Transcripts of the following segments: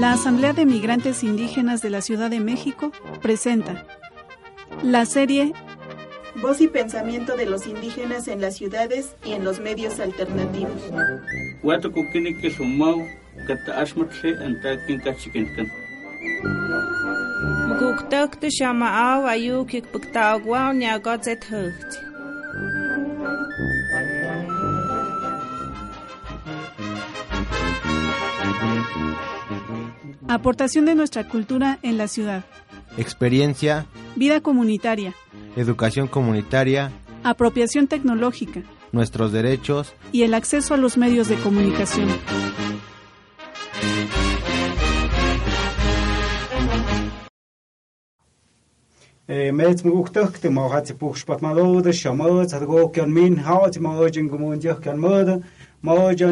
La Asamblea de Migrantes Indígenas de la Ciudad de México presenta la serie Voz y pensamiento de los indígenas en las ciudades y en los medios alternativos. Aportación de nuestra cultura en la ciudad. Experiencia. Vida comunitaria. Educación comunitaria. Apropiación tecnológica. Nuestros derechos. Y el acceso a los medios de comunicación. yo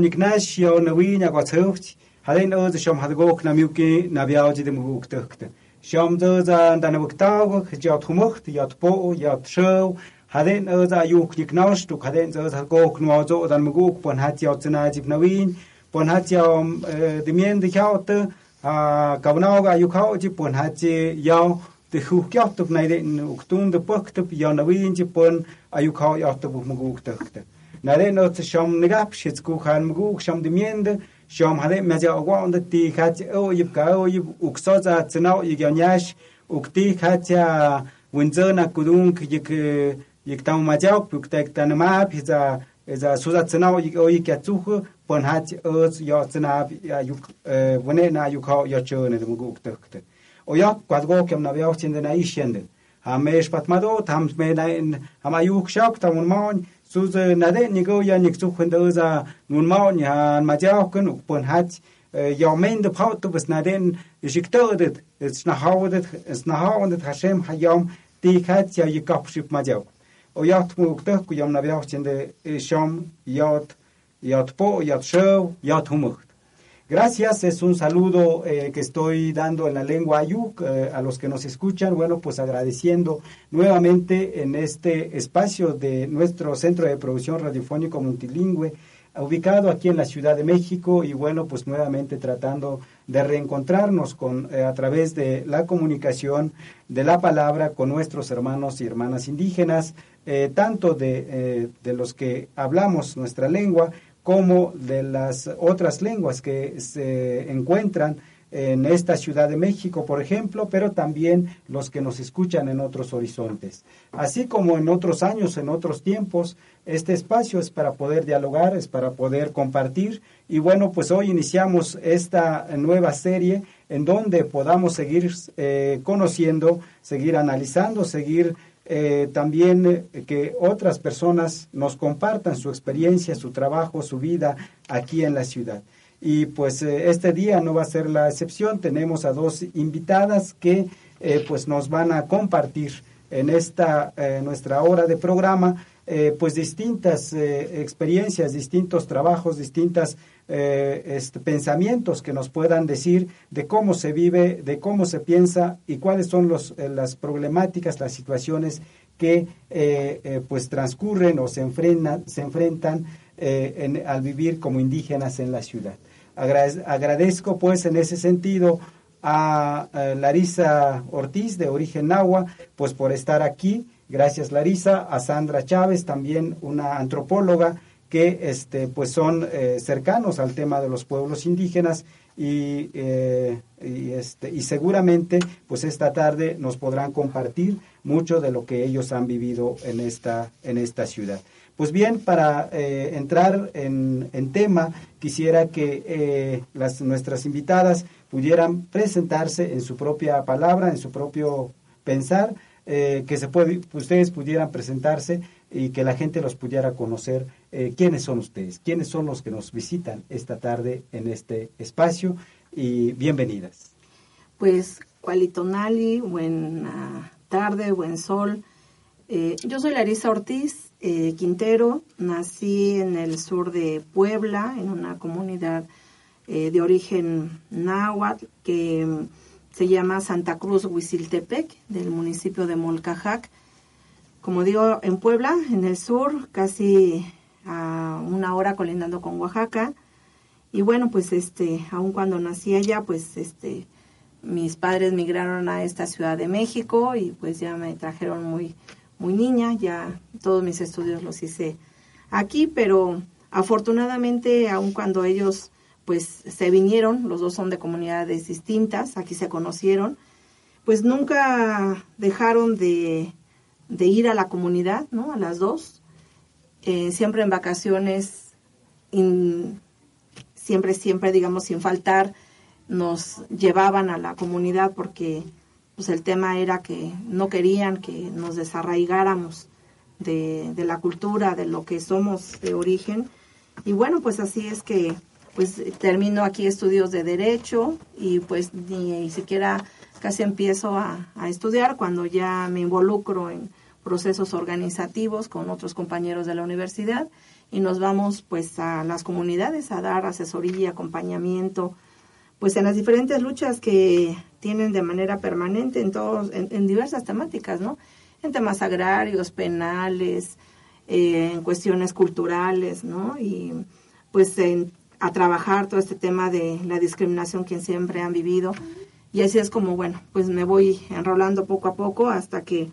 халин өөз шом халгуух намиуки навяажид мгүүгтөхт шом зөөзан данавгтааг хжиот хүмөхт ят боо ят шоу халин өөз аюук никнаушт халин зөөз халгуух нуазо дан мгүүг бон хат ят цнаажиб навин бон хат ям дэмэн дэхаут а гавнаога аюкао жи бон хат яо тэхүүхкят найдэн уктун дэпөхт янавин жи бон аюкао ят мгүүгтөхт нарен өөз шом нэгап шицгүүх хан мгүүг шом дэмэн дэхаут shom hade meja ogwa onda ti khach o yip ka o yip ukso za tsnao yig yanyash ukti khacha winzo na kudung yik yik e tam maja puk tek tan ma phiza za suza tsnao yig o yik chu khu pon hach o yo tsna yuk wone na yuk ho yo chone mu guk tek tek o ya kwadgo kem na vyaw chinde na ishende hamesh patmado tam me na hama yuk shak tam mon su ze na de ni go ya ni zu khun de za nun maun ya ma ja kun u pon hat ja men de paut du bist na den ich gtodet es na haudet es na haudet hashem hayam di hat ja ye kap ship ma ja o ja tu gto ku yam na viacht in de sham yat yat po yat show yat humuk Gracias, es un saludo eh, que estoy dando en la lengua ayuk eh, a los que nos escuchan. Bueno, pues agradeciendo nuevamente en este espacio de nuestro Centro de Producción Radiofónico Multilingüe, ubicado aquí en la Ciudad de México y bueno, pues nuevamente tratando de reencontrarnos con, eh, a través de la comunicación de la palabra con nuestros hermanos y hermanas indígenas, tanto de, de los que hablamos nuestra lengua, como de las otras lenguas que se encuentran en esta Ciudad de México, por ejemplo, pero también los que nos escuchan en otros horizontes. Así como en otros años, en otros tiempos, este espacio es para poder dialogar, es para poder compartir. Y bueno, pues hoy iniciamos esta nueva serie en donde podamos seguir eh, conociendo, seguir analizando, seguir eh, también eh, que otras personas nos compartan su experiencia, su trabajo, su vida aquí en la ciudad. Y pues eh, este día no va a ser la excepción. Tenemos a dos invitadas que pues nos van a compartir en esta nuestra hora de programa pues distintas experiencias, distintos trabajos, distintas eh, este, pensamientos que nos puedan decir de cómo se vive, de cómo se piensa y cuáles son los, eh, las problemáticas, las situaciones que eh, eh, pues transcurren o se enfrentan, se enfrentan en, al vivir como indígenas en la ciudad. Agradez, agradezco pues en ese sentido a, a Larisa Ortiz de origen nahua pues por estar aquí. Gracias Larisa, a Sandra Chávez, también una antropóloga que este, pues son eh, cercanos al tema de los pueblos indígenas y, eh, y, este, y seguramente pues esta tarde nos podrán compartir mucho de lo que ellos han vivido en esta, en esta ciudad. Pues bien, para eh, entrar en, en, tema, quisiera que las, nuestras invitadas pudieran presentarse en su propia palabra, en su propio pensar, eh, que se puede, ustedes pudieran presentarse y que la gente los pudiera conocer eh, quiénes son ustedes, quiénes son los que nos visitan esta tarde en este espacio y bienvenidas. Pues Cualitonali, buena tarde, buen sol. Eh, yo soy Larisa Ortiz eh, Quintero, nací en el sur de Puebla, en una comunidad de origen náhuatl que se llama Santa Cruz Huiziltepec, del municipio de Molcajac como digo, en Puebla, en el sur, casi a una hora colindando con Oaxaca. Y bueno, pues este, aun cuando nací allá, pues este, mis padres migraron a esta Ciudad de México y pues ya me trajeron muy, muy niña, ya todos mis estudios los hice aquí, pero afortunadamente, aun cuando ellos pues se vinieron, los dos son de comunidades distintas, aquí se conocieron, pues nunca dejaron de de ir a la comunidad, ¿no? A las dos. Eh, siempre en vacaciones, siempre, siempre, digamos, sin faltar, nos llevaban a la comunidad porque pues el tema era que no querían que nos desarraigáramos de, de la cultura, de lo que somos de origen. Y bueno, pues así es que pues termino aquí estudios de derecho y pues ni siquiera casi empiezo a, estudiar cuando ya me involucro en procesos organizativos con otros compañeros de la universidad y nos vamos pues a las comunidades a dar asesoría, acompañamiento, pues en las diferentes luchas que tienen de manera permanente en todos, en, diversas temáticas, ¿no? En temas agrarios, penales, eh, en cuestiones culturales, ¿no? Y pues a trabajar todo este tema de la discriminación que siempre han vivido. Y así es como, bueno, pues me voy enrolando poco a poco hasta que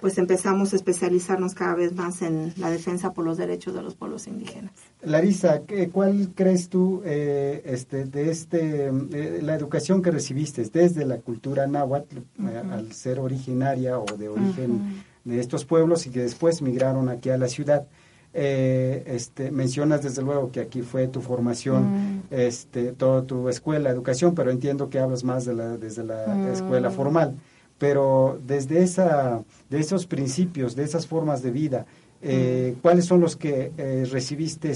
pues empezamos a especializarnos cada vez más en la defensa por los derechos de los pueblos indígenas. Larisa, ¿cuál crees tú eh, este, de este, eh, la educación que recibiste desde la cultura náhuatl, eh, al ser originaria o de origen de estos pueblos y que después migraron aquí a la ciudad? Este, mencionas desde luego que aquí fue tu formación, este, toda tu escuela, educación, pero entiendo que hablas más de la, desde la escuela formal. Pero desde esa, de esos principios, de esas formas de vida, eh, ¿cuáles son los que eh, recibiste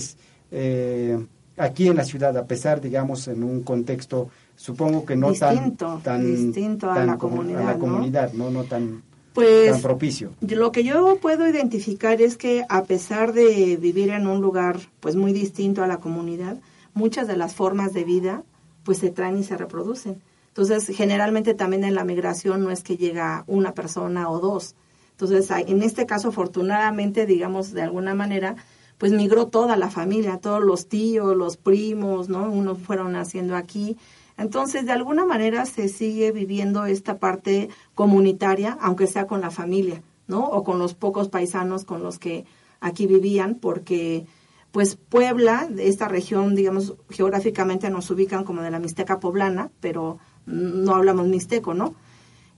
eh, aquí en la ciudad, a pesar, digamos, en un contexto, supongo que no tan, tan distinto a la comunidad, a la comunidad ¿no? no, tan, pues, tan propicio? Lo que yo puedo identificar es que a pesar de vivir en un lugar pues muy distinto a la comunidad, muchas de las formas de vida pues se traen y se reproducen. Entonces, generalmente también en la migración no es que llega una persona o dos. Entonces, en este caso, afortunadamente, digamos, de alguna manera, pues migró toda la familia, todos los tíos, los primos, ¿no? Unos fueron naciendo aquí. Entonces, de alguna manera se sigue viviendo esta parte comunitaria, aunque sea con la familia, ¿no? O con los pocos paisanos con los que aquí vivían, porque pues Puebla, esta región, digamos, geográficamente nos ubican como de la Mixteca poblana, pero no hablamos mixteco, ¿no?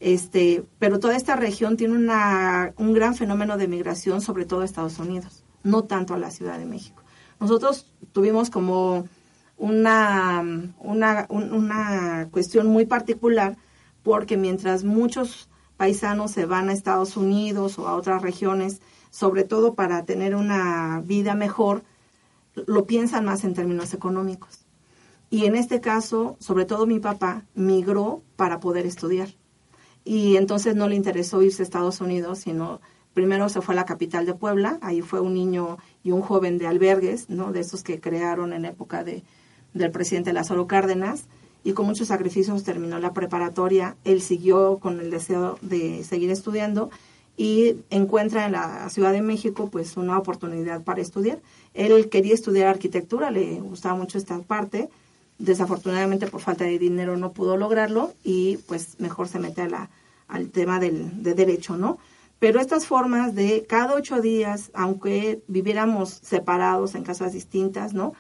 Este, pero toda esta región tiene una, un gran fenómeno de migración, sobre todo a Estados Unidos, no tanto a la Ciudad de México. Nosotros tuvimos como una, una, una cuestión muy particular porque mientras muchos paisanos se van a Estados Unidos o a otras regiones, sobre todo para tener una vida mejor, lo piensan más en términos económicos. Y en este caso, sobre todo mi papá, migró para poder estudiar. Y entonces no le interesó irse a Estados Unidos, sino primero se fue a la capital de Puebla, ahí fue un niño y un joven de albergues, ¿no? de esos que crearon en época de, del presidente Lázaro Cárdenas, y con muchos sacrificios terminó la preparatoria. Él siguió con el deseo de seguir estudiando y encuentra en la Ciudad de México pues una oportunidad para estudiar. Él quería estudiar arquitectura, le gustaba mucho esta parte, desafortunadamente por falta de dinero no pudo lograrlo y pues mejor se mete la, al tema del, de derecho, ¿no? Pero estas formas de cada ocho días, aunque viviéramos separados en casas distintas, ¿no?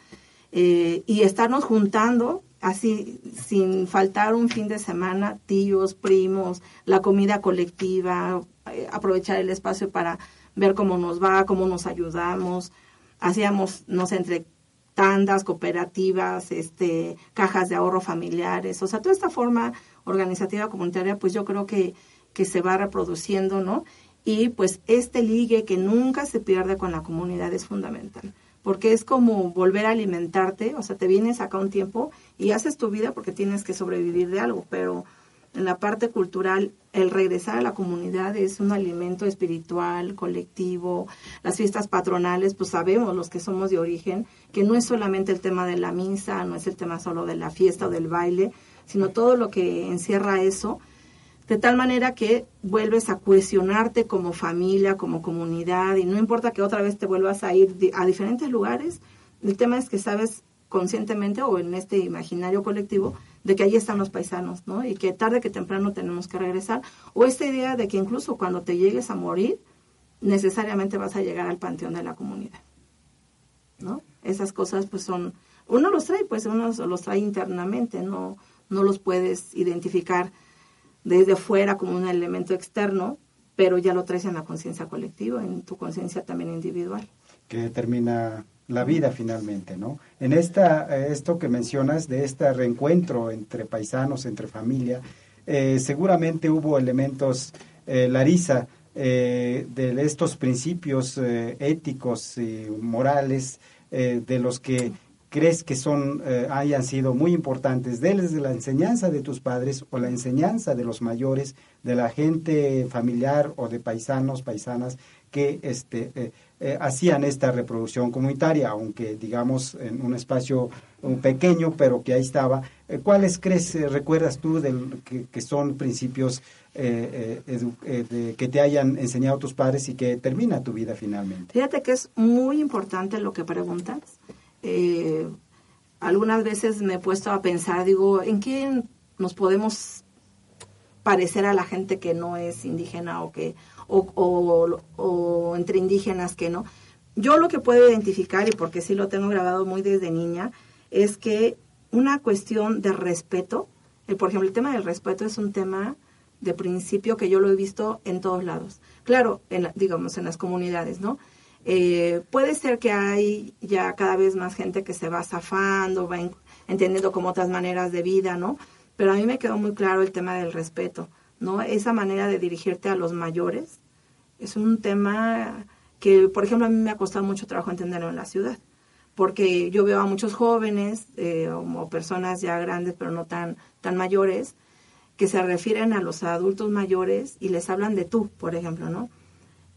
Eh, y estarnos juntando así sin faltar un fin de semana, tíos, primos, la comida colectiva, eh, aprovechar el espacio para ver cómo nos va, cómo nos ayudamos. Hacíamos, no sé, entre tandas, cooperativas, este, cajas de ahorro familiares, o sea, toda esta forma organizativa comunitaria, pues yo creo que, que se va reproduciendo, ¿no? Y pues este ligue que nunca se pierde con la comunidad es fundamental, porque es como volver a alimentarte, o sea, te vienes acá un tiempo y haces tu vida porque tienes que sobrevivir de algo, pero en la parte cultural, el regresar a la comunidad es un alimento espiritual, colectivo. Las fiestas patronales, pues sabemos los que somos de origen, que no es solamente el tema de la misa, no es el tema solo de la fiesta o del baile, sino todo lo que encierra eso, de tal manera que vuelves a cuestionarte como familia, como comunidad, y no importa que otra vez te vuelvas a ir a diferentes lugares, el tema es que sabes conscientemente o en este imaginario colectivo de que ahí están los paisanos, ¿no? Y que tarde que temprano tenemos que regresar. O esta idea de que incluso cuando te llegues a morir, necesariamente vas a llegar al panteón de la comunidad, ¿no? Esas cosas pues son, uno los trae, pues uno los trae internamente, no, no los puedes identificar desde fuera como un elemento externo, pero ya lo traes en la conciencia colectiva, en tu conciencia también individual. Que determina la vida finalmente, ¿no? En esta, eh, esto que mencionas de este reencuentro entre paisanos, entre familia, eh, seguramente hubo elementos, eh, Larisa, de estos principios éticos y morales de los que crees que son hayan sido muy importantes desde la enseñanza de tus padres o la enseñanza de los mayores de la gente familiar o de paisanos paisanas que este eh, hacían esta reproducción comunitaria, aunque digamos en un espacio pequeño, pero que ahí estaba. Eh, ¿Cuáles crees, eh, recuerdas tú del, que, son principios de, que te hayan enseñado tus padres y que termina tu vida finalmente? Fíjate que es muy importante lo que preguntas. Algunas veces me he puesto a pensar, digo, ¿en qué nos podemos parecer a la gente que no es indígena o que o, entre indígenas que no. Yo lo que puedo identificar, y porque sí lo tengo grabado muy desde niña, es que una cuestión de respeto, eh, por ejemplo, el tema del respeto es un tema de principio que yo lo he visto en todos lados. Claro, en digamos, en las comunidades, ¿no? Eh, puede ser que hay ya cada vez más gente que se va zafando, va entendiendo como otras maneras de vida, ¿no? Pero a mí me quedó muy claro el tema del respeto. ¿no? Esa manera de dirigirte a los mayores es un tema que, por ejemplo, a mí me ha costado mucho trabajo entenderlo en la ciudad, porque yo veo a muchos jóvenes eh, o personas ya grandes, pero no tan, tan mayores, que se refieren a los adultos mayores y les hablan de tú, por ejemplo, ¿no?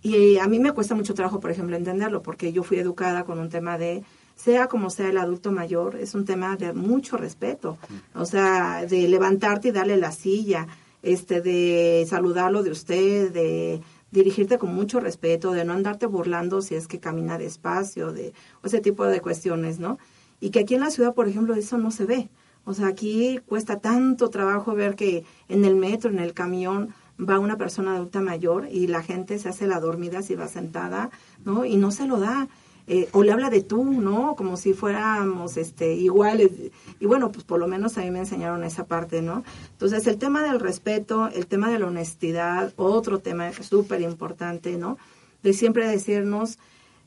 Y a mí me cuesta mucho trabajo, por ejemplo, entenderlo, porque yo fui educada con un tema de, sea como sea el adulto mayor, es un tema de mucho respeto, o sea, de levantarte y darle la silla, este, de saludarlo de usted, de dirigirte con mucho respeto, de no andarte burlando si es que camina despacio, de ese tipo de cuestiones, ¿no? Y que aquí en la ciudad, por ejemplo, eso no se ve. O sea, aquí cuesta tanto trabajo ver que en el metro, en el camión, va una persona adulta mayor y la gente se hace la dormida si va sentada, ¿no? Y no se lo da. Eh, o le habla de tú, ¿no? Como si fuéramos este, iguales. Y bueno, pues por lo menos a mí me enseñaron esa parte, ¿no? Entonces, el tema del respeto, el tema de la honestidad, otro tema súper importante, ¿no? De siempre decirnos,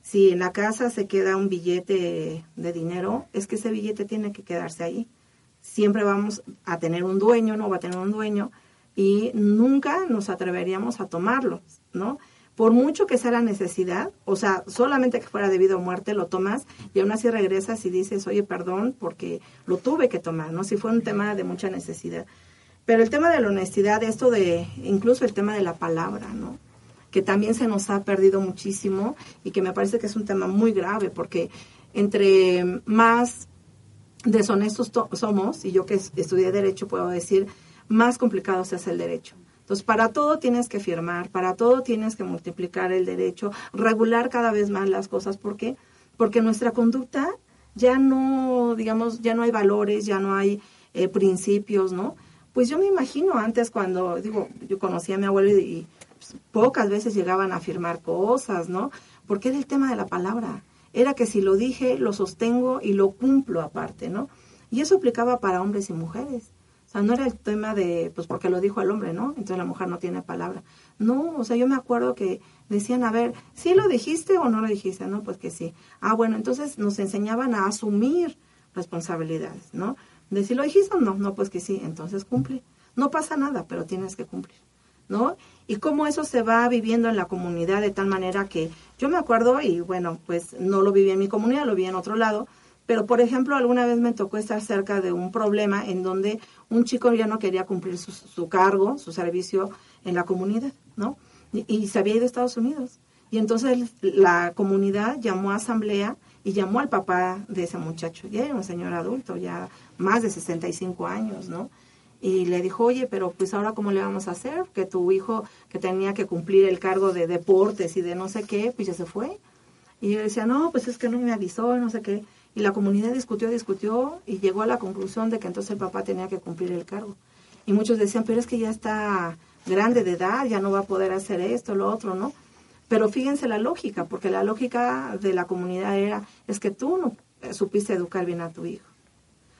si en la casa se queda un billete de dinero, es que ese billete tiene que quedarse ahí. Siempre vamos a tener un dueño, no va a tener un dueño, y nunca nos atreveríamos a tomarlo, ¿no? por mucho que sea la necesidad, o sea, solamente que fuera debido a muerte, lo tomas y aún así regresas y dices, oye, perdón, porque lo tuve que tomar, ¿no? Si fue un tema de mucha necesidad. Pero el tema de la honestidad, esto de, incluso el tema de la palabra, ¿no? Que también se nos ha perdido muchísimo y que me parece que es un tema muy grave porque entre más deshonestos somos, y yo que estudié derecho puedo decir, más complicado se hace el derecho. Entonces, para todo tienes que firmar, para todo tienes que multiplicar el derecho, regular cada vez más las cosas. ¿Por qué? Porque nuestra conducta ya no, digamos, ya no hay valores, ya no hay eh, principios, ¿no? Pues yo me imagino antes cuando, digo, yo conocí a mi abuelo y, pues, pocas veces llegaban a firmar cosas, ¿no? Porque era el tema de la palabra. Era que si lo dije, lo sostengo y lo cumplo aparte, ¿no? Y eso aplicaba para hombres y mujeres. O sea, no era el tema de, pues porque lo dijo el hombre, ¿no? Entonces la mujer no tiene palabra. No, o sea, yo me acuerdo que decían, a ver, ¿sí lo dijiste o no lo dijiste? No, pues que sí. Ah, bueno, entonces nos enseñaban a asumir responsabilidades, ¿no? De si lo dijiste o no, no, pues que sí, entonces cumple. No pasa nada, pero tienes que cumplir. ¿no? Y cómo eso se va viviendo en la comunidad de tal manera que yo me acuerdo, y bueno, pues no lo viví en mi comunidad, lo vi en otro lado, pero por ejemplo, alguna vez me tocó estar cerca de un problema en donde un chico ya no quería cumplir su, su cargo, su servicio en la comunidad, ¿no? Y, y se había ido a Estados Unidos. Y entonces la comunidad llamó a asamblea y llamó al papá de ese muchacho. Ya era un señor adulto, ya más de 65 años, ¿no? Y le dijo, oye, pero pues ahora cómo le vamos a hacer? Que tu hijo que tenía que cumplir el cargo de deportes y de no sé qué, pues ya se fue. Y yo decía, no, pues es que no me avisó, no sé qué. Y la comunidad discutió, discutió y llegó a la conclusión de que entonces el papá tenía que cumplir el cargo. Y muchos decían, pero es que ya está grande de edad, ya no va a poder hacer esto, lo otro, ¿no? Pero fíjense la lógica, porque la lógica de la comunidad era, es que tú no eh, supiste educar bien a tu hijo.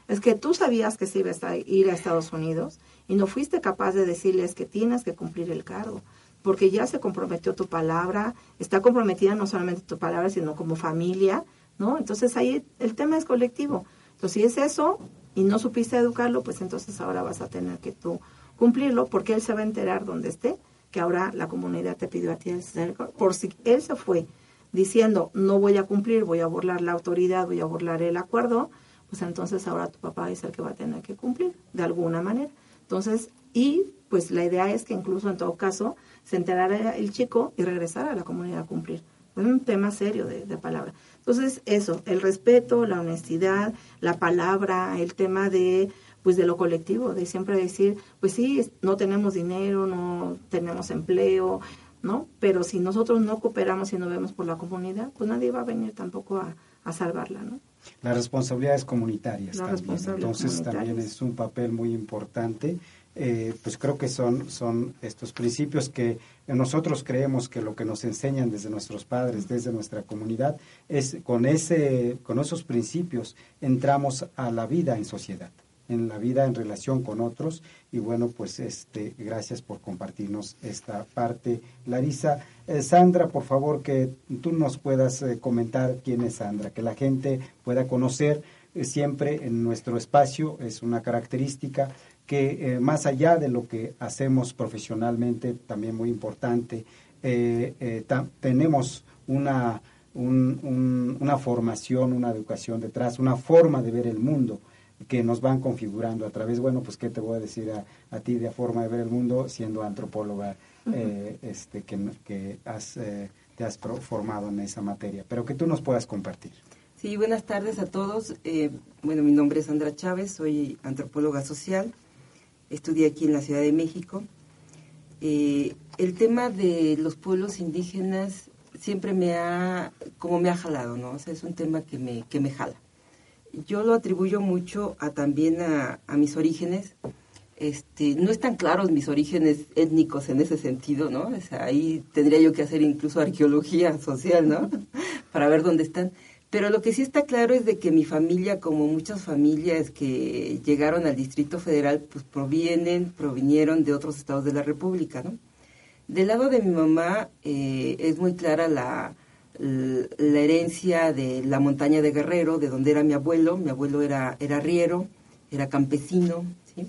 Es que tú sabías que se iba a ir a Estados Unidos y no fuiste capaz de decirles que tienes que cumplir el cargo, porque ya se comprometió tu palabra, está comprometida no solamente tu palabra, sino como familia, ¿no? Entonces ahí el tema es colectivo. Entonces si es eso y no supiste educarlo, pues entonces ahora vas a tener que tú cumplirlo, porque él se va a enterar donde esté que ahora la comunidad te pidió a ti el por si él se fue diciendo no voy a cumplir, voy a burlar la autoridad, voy a burlar el acuerdo, pues entonces ahora tu papá es el que va a tener que cumplir de alguna manera. Entonces, y pues la idea es que incluso en todo caso se enterara el chico y regresara a la comunidad a cumplir. Es un tema serio de, de palabra. Entonces, eso, el respeto, la honestidad, la palabra, el tema de pues de lo colectivo, de siempre decir, pues sí, no tenemos dinero, no tenemos empleo, ¿no? Pero si nosotros no cooperamos y no vemos por la comunidad, pues nadie va a venir tampoco a, a salvarla, ¿no? Las responsabilidades comunitarias también. Entonces también es un papel muy importante. Eh, pues creo que son, son estos principios que nosotros creemos que lo que nos enseñan desde nuestros padres, desde nuestra comunidad, es con, ese, con esos principios entramos a la vida en sociedad en la vida en relación con otros. Y bueno, pues este, gracias por compartirnos esta parte. Larisa, eh, Sandra, por favor, que tú nos puedas eh, comentar quién es Sandra, que la gente pueda conocer eh, siempre en nuestro espacio, es una característica que más allá de lo que hacemos profesionalmente, también muy importante, tenemos una, una formación, una educación detrás, una forma de ver el mundo que nos van configurando a través, bueno, pues qué te voy a decir a, ti de forma de ver el mundo siendo antropóloga, eh, este, que, que has, eh, te has formado en esa materia, pero que tú nos puedas compartir. Sí, buenas tardes a todos. Eh, bueno, mi nombre es Sandra Chávez, soy antropóloga social, estudié aquí en la Ciudad de México. el tema de los pueblos indígenas siempre me ha, como me ha jalado, ¿no? O sea, es un tema que me, que me jala yo lo atribuyo mucho a también a, mis orígenes. Este, no están claros mis orígenes étnicos en ese sentido, ¿no? ahí tendría yo que hacer incluso arqueología social, ¿no? Para ver dónde están. Pero lo que sí está claro es de que mi familia, como muchas familias que llegaron al Distrito Federal, pues provienen, provinieron de otros estados de la República, ¿no? Del lado de mi mamá eh, es muy clara la, herencia de la montaña de Guerrero, de donde era mi abuelo. Mi abuelo era, era riero, era campesino, ¿sí?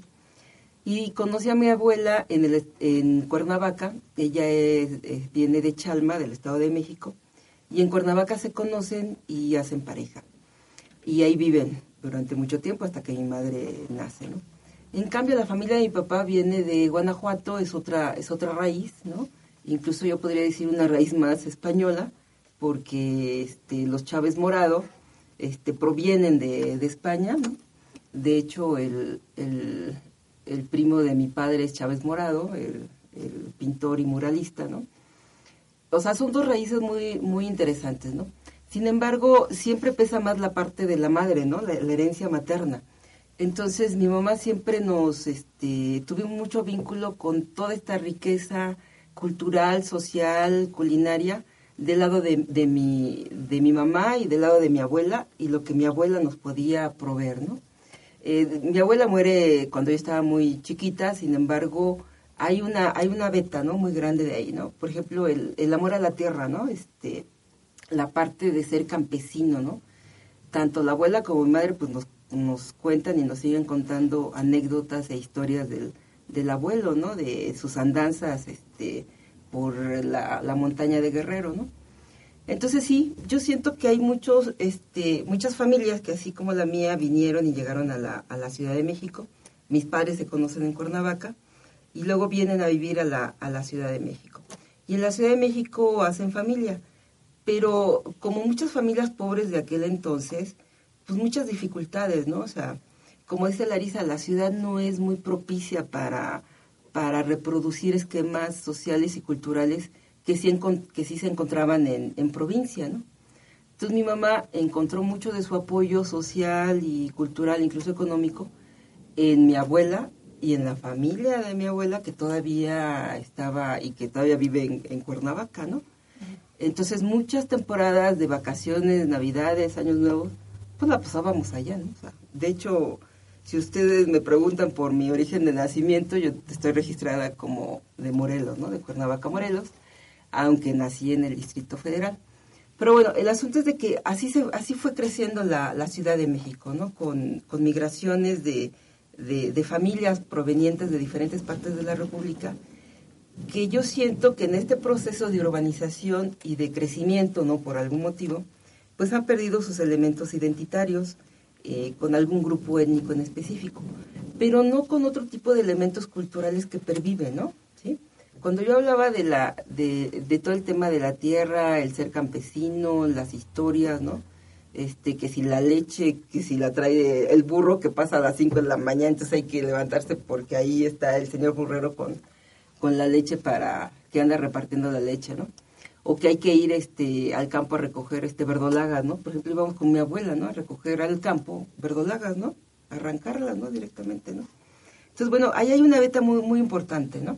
Y conocí a mi abuela en, el, en Cuernavaca. Ella viene de Chalma, del Estado de México. Y en Cuernavaca se conocen y hacen pareja. Y ahí viven durante mucho tiempo hasta que mi madre nace, ¿no? En cambio, la familia de mi papá viene de Guanajuato, es otra, es otra raíz, ¿no? Incluso yo podría decir una raíz más española porque este, los Chávez Morado este, provienen de, España. De hecho, el, primo de mi padre es Chávez Morado, el, pintor y muralista. ¿no? O sea, son dos raíces muy, muy interesantes. ¿no? Sin embargo, siempre pesa más la parte de la madre, ¿no? la, herencia materna. Entonces, mi mamá siempre nos este, tuvimos mucho vínculo con toda esta riqueza cultural, social, culinaria, del lado de, de, mi, de mi mamá y del lado de mi abuela y lo que mi abuela nos podía proveer, ¿no? Eh, mi abuela muere cuando yo estaba muy chiquita, sin embargo, hay una, hay una beta, ¿no? Muy grande de ahí, ¿no? Por ejemplo, el, el amor a la tierra, ¿no? Este, la parte de ser campesino, ¿no? Tanto la abuela como mi madre, pues nos, nos cuentan y nos siguen contando anécdotas e historias del, del abuelo, ¿no? De sus andanzas, este, por la, la montaña de Guerrero, ¿no? Entonces sí, yo siento que hay muchos, este, muchas familias que así como la mía vinieron y llegaron a la, a la Ciudad de México. Mis padres se conocen en Cuernavaca y luego vienen a vivir a la, a la Ciudad de México. Y en la Ciudad de México hacen familia, pero como muchas familias pobres de aquel entonces, pues muchas dificultades, ¿no? O sea, como dice Larisa, la ciudad no es muy propicia para, para reproducir esquemas sociales y culturales que sí, que sí se encontraban en, en provincia, ¿no? Entonces mi mamá encontró mucho de su apoyo social y cultural, incluso económico, en mi abuela y en la familia de mi abuela que todavía estaba y que todavía vive en, en Cuernavaca, ¿no? Entonces muchas temporadas de vacaciones, navidades, años nuevos, pues la pasábamos allá, ¿no? O sea, de hecho, si ustedes me preguntan por mi origen de nacimiento, yo estoy registrada como de Morelos, ¿no? De Cuernavaca, Morelos aunque nací en el Distrito Federal. Pero bueno, el asunto es de que así, se, así fue creciendo la, la Ciudad de México, ¿no? Con, con migraciones de, de, familias provenientes de diferentes partes de la República, que yo siento que en este proceso de urbanización y de crecimiento, ¿no? Por algún motivo, pues han perdido sus elementos identitarios eh, con algún grupo étnico en específico, pero no con otro tipo de elementos culturales que perviven, ¿no? ¿Sí? Cuando yo hablaba de, la, de, todo el tema de la tierra, el ser campesino, las historias, ¿no? Este, que si la leche, que si la trae el burro que pasa a las 5 de la mañana, entonces hay que levantarse porque ahí está el señor burrero con, con la leche para que anda repartiendo la leche, ¿no? O que hay que ir este, al campo a recoger este verdolagas, ¿no? Por ejemplo, íbamos con mi abuela, ¿no? A recoger al campo verdolagas, ¿no? Arrancarlas, ¿no? Directamente, ¿no? Entonces, bueno, ahí hay una beta muy, muy importante, ¿no?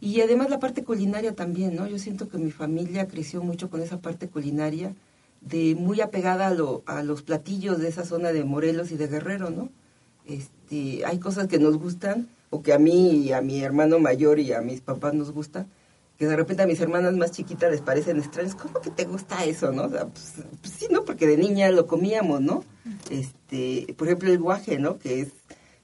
Y además la parte culinaria también, ¿no? Yo siento que mi familia creció mucho con esa parte culinaria, de muy apegada a, lo, a los platillos de esa zona de Morelos y de Guerrero, ¿no? Este, hay cosas que nos gustan, o que a mí y a mi hermano mayor y a mis papás nos gustan, que de repente a mis hermanas más chiquitas les parecen extraños. ¿Cómo que te gusta eso, no? O pues, pues, sí, ¿no? Porque de niña lo comíamos, ¿no? Este, por ejemplo, el guaje, ¿no? Que es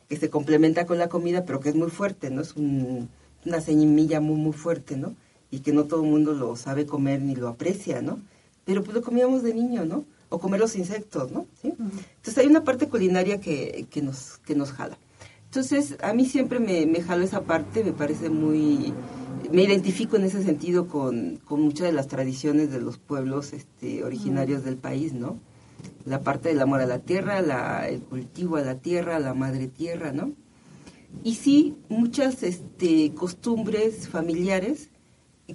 que se complementa con la comida, pero que es muy fuerte, ¿no? Es un una semilla muy, muy fuerte, ¿no? Y que no todo el mundo lo sabe comer ni lo aprecia, ¿no? Pero pues lo comíamos de niño, ¿no? O comer los insectos, ¿no? ¿Sí? Entonces hay una parte culinaria que, que, nos, que nos jala. Entonces a mí siempre me, me jaló esa parte, me parece muy... Me identifico en ese sentido con, con muchas de las tradiciones de los pueblos este, originarios del país, ¿no? La parte del amor a la tierra, la, el cultivo a la tierra, la madre tierra, ¿no? y sí muchas este, costumbres familiares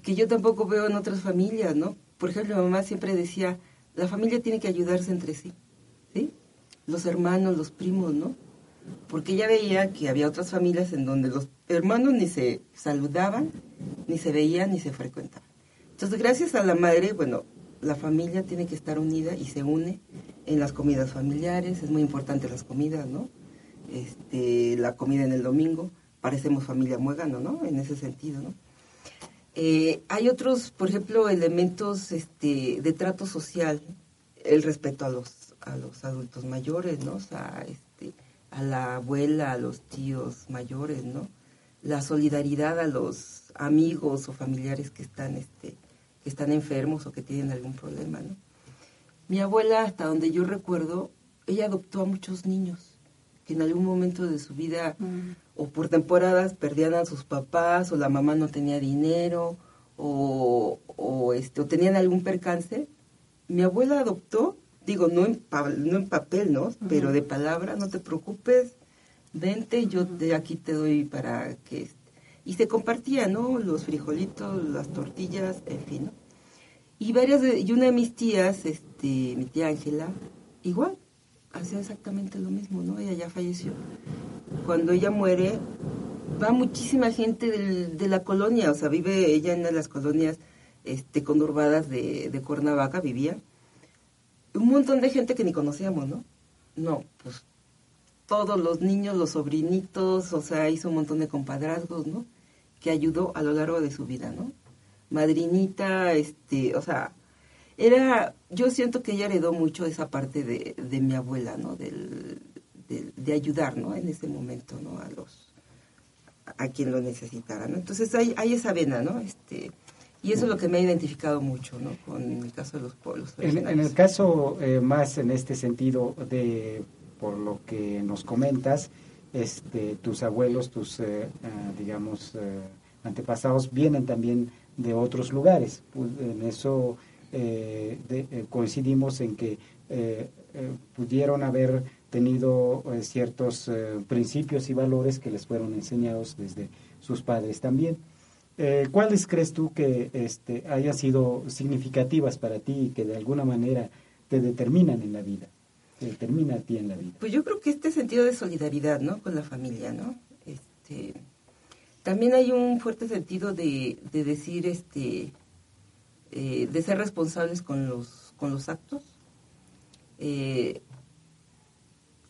que yo tampoco veo en otras familias, ¿no? Por ejemplo, mi mamá siempre decía, la familia tiene que ayudarse entre sí, ¿sí? Los hermanos, los primos, ¿no? Porque ella veía que había otras familias en donde los hermanos ni se saludaban, ni se veían, ni se frecuentaban. Entonces, gracias a la madre, bueno, la familia tiene que estar unida y se une en las comidas familiares, es muy importante las comidas, ¿no? este, la comida en el domingo, parecemos familia muégano, ¿no? En ese sentido, ¿no? Eh, hay otros, por ejemplo, elementos este, de trato social, el respeto a los, a los adultos mayores, ¿no? O sea, este, a la abuela, a los tíos mayores, ¿no? La solidaridad a los amigos o familiares que están, este, que están enfermos o que tienen algún problema, ¿no? Mi abuela, hasta donde yo recuerdo, ella adoptó a muchos niños que en algún momento de su vida mm. O por temporadas perdían a sus papás o la mamá no tenía dinero o, o, este, o tenían algún percance, mi abuela adoptó, digo, no en, no en papel, ¿no? Pero de palabra, no te preocupes, vente, yo de aquí te doy para que... Y se compartía, ¿no? Los frijolitos, las tortillas, en fin, ¿no? Y varias de, y una de mis tías, este, mi tía Ángela, igual, hacía exactamente lo mismo, ¿no? Ella ya falleció. Cuando ella muere, va muchísima gente del, de la colonia, o sea, vive ella en una de las colonias este, conurbadas de, de Cuernavaca, vivía. Un montón de gente que ni conocíamos, ¿no? No, pues todos los niños, los sobrinitos, o sea, hizo un montón de compadrazgos, ¿no? Que ayudó a lo largo de su vida, ¿no? Madrinita, este, o sea, era, yo siento que ella heredó mucho esa parte de, de mi abuela, ¿no? Del, de, de, ayudar, ¿no? En ese momento, ¿no? A los, a quien lo necesitara, ¿no? Entonces hay, hay esa vena, ¿no? Este, y eso es lo que me ha identificado mucho, ¿no? Con el caso de los pueblos. En, en el caso eh, más en este sentido de, por lo que nos comentas, este, tus abuelos, tus, eh, ah, digamos, eh, antepasados vienen también de otros lugares. Pues, en eso eh, de- eh, coincidimos en que eh, eh, pudieron haber tenido eh, ciertos eh, principios y valores que les fueron enseñados desde sus padres también. Eh, ¿Cuáles crees tú que este, hayan sido significativas para ti y que de alguna manera te determinan en la vida? Te determina a ti en la vida. Pues yo creo que este sentido de solidaridad, ¿no? Con la familia, ¿no? Este, también hay un fuerte sentido de, de decir, este, de ser responsables con los, con los actos.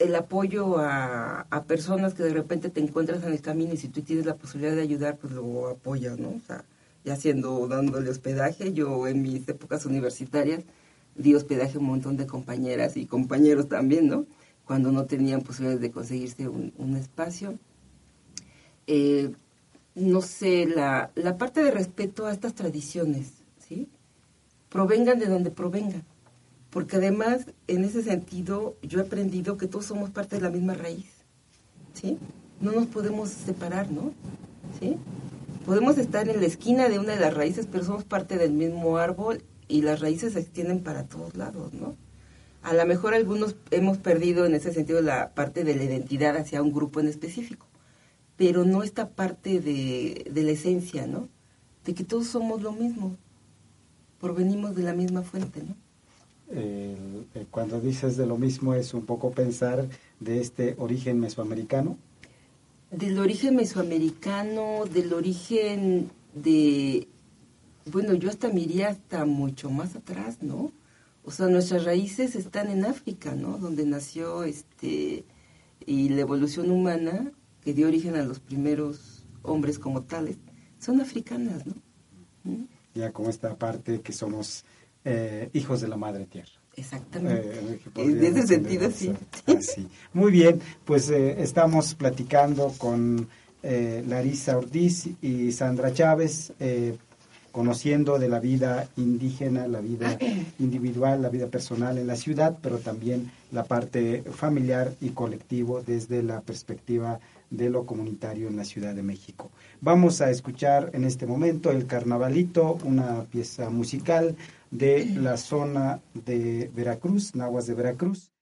El apoyo a, personas que de repente te encuentras en el camino y si tú tienes la posibilidad de ayudar, pues lo apoyas, ¿no? O sea, ya siendo dándole hospedaje, yo en mis épocas universitarias di hospedaje a un montón de compañeras y compañeros también, ¿no? Cuando no tenían posibilidades de conseguirse un, un espacio. Eh, no sé, la, la parte de respeto a estas tradiciones, ¿sí? Provengan de donde provengan. Porque además, en ese sentido, yo he aprendido que todos somos parte de la misma raíz, ¿sí? No nos podemos separar, ¿no? ¿Sí? Podemos estar en la esquina de una de las raíces, pero somos parte del mismo árbol y las raíces se extienden para todos lados, ¿no? A lo mejor algunos hemos perdido en ese sentido la parte de la identidad hacia un grupo en específico, pero no esta parte de, de la esencia, ¿no? De que todos somos lo mismo, provenimos de la misma fuente, ¿no? El- cuando dices de lo mismo es un poco pensar de este origen mesoamericano. Del origen mesoamericano, del origen de, bueno, yo hasta me iría hasta mucho más atrás, ¿no? O sea, nuestras raíces están en África, ¿no? Donde nació este y la evolución humana que dio origen a los primeros hombres como tales, son africanas, ¿no? ¿Mm? ya con esta parte que somos eh, hijos de la madre tierra. Exactamente. Eh, En ese sentido, tener sí. Así. Muy bien, pues eh, estamos platicando con Larisa Ortiz y Sandra Chávez, conociendo de la vida indígena, la vida individual, la vida personal en la ciudad, pero también la parte familiar y colectivo desde la perspectiva de lo comunitario en la Ciudad de México. Vamos a escuchar en este momento el Carnavalito, una pieza musical de la zona de Veracruz, Nahuas de Veracruz.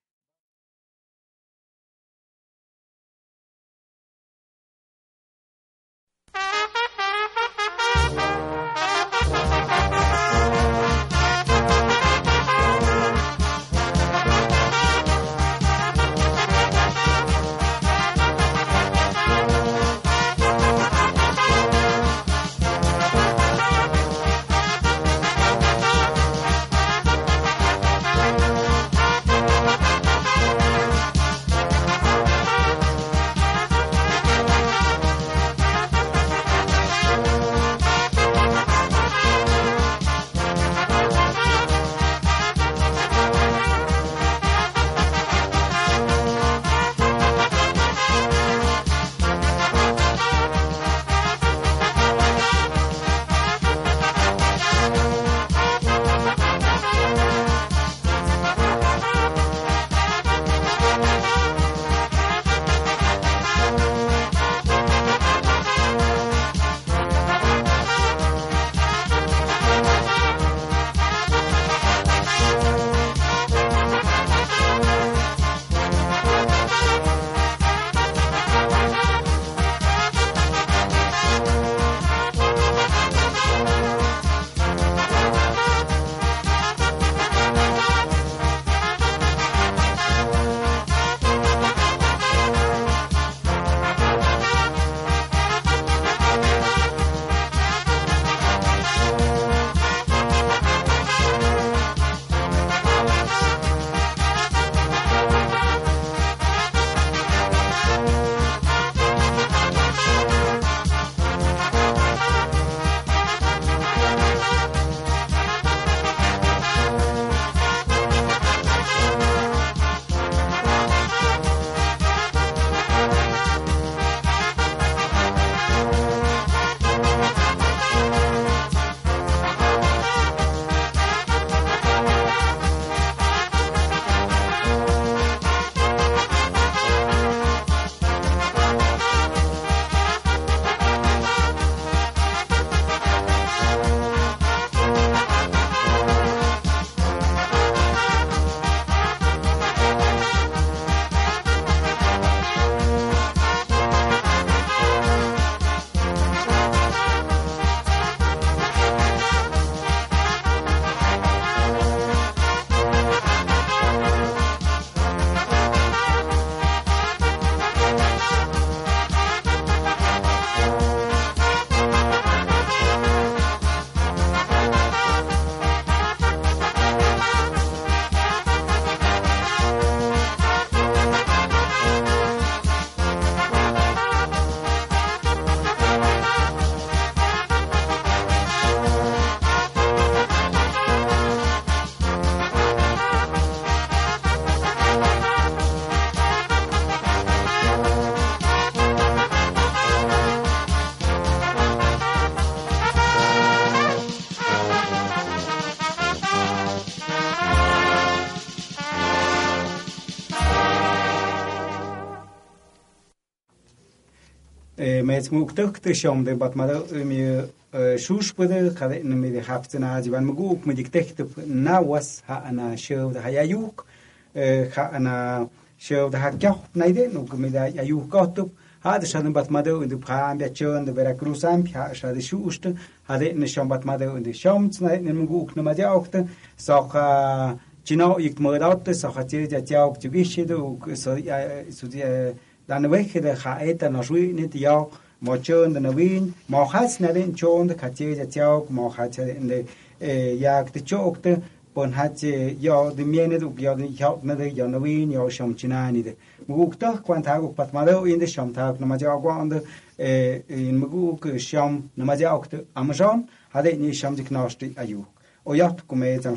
meçmuktak tishom de batmada mi shush pede khade ne mi de hafte na jiban mugu mi diktek te na was ha انا shev de hayayuk ha ana shev de hakya naide nu mi de ayuk kotup هذا شدن باتماده و دو پام بیا چون دو برا کروسام پیا شده شوشت هده نشان باتماده و دو شام تنه نمگو اک نمازی آکت ساقا چینو یک مردات ساقا تیر جا تیا اک تیویش شده و سودی دانوه خیده خواهیت نشوی نید یا mochón de novin mojas naren chon de caché ya chao mojas de ya te chok te yo de miene de yo de yo na yo novin yo shom chinani de. Muguk ta patmado in de shom ta na ma ja gwand eh, in muguk eh, shom na ma amjon hade ni shom dik nashti ayu o yat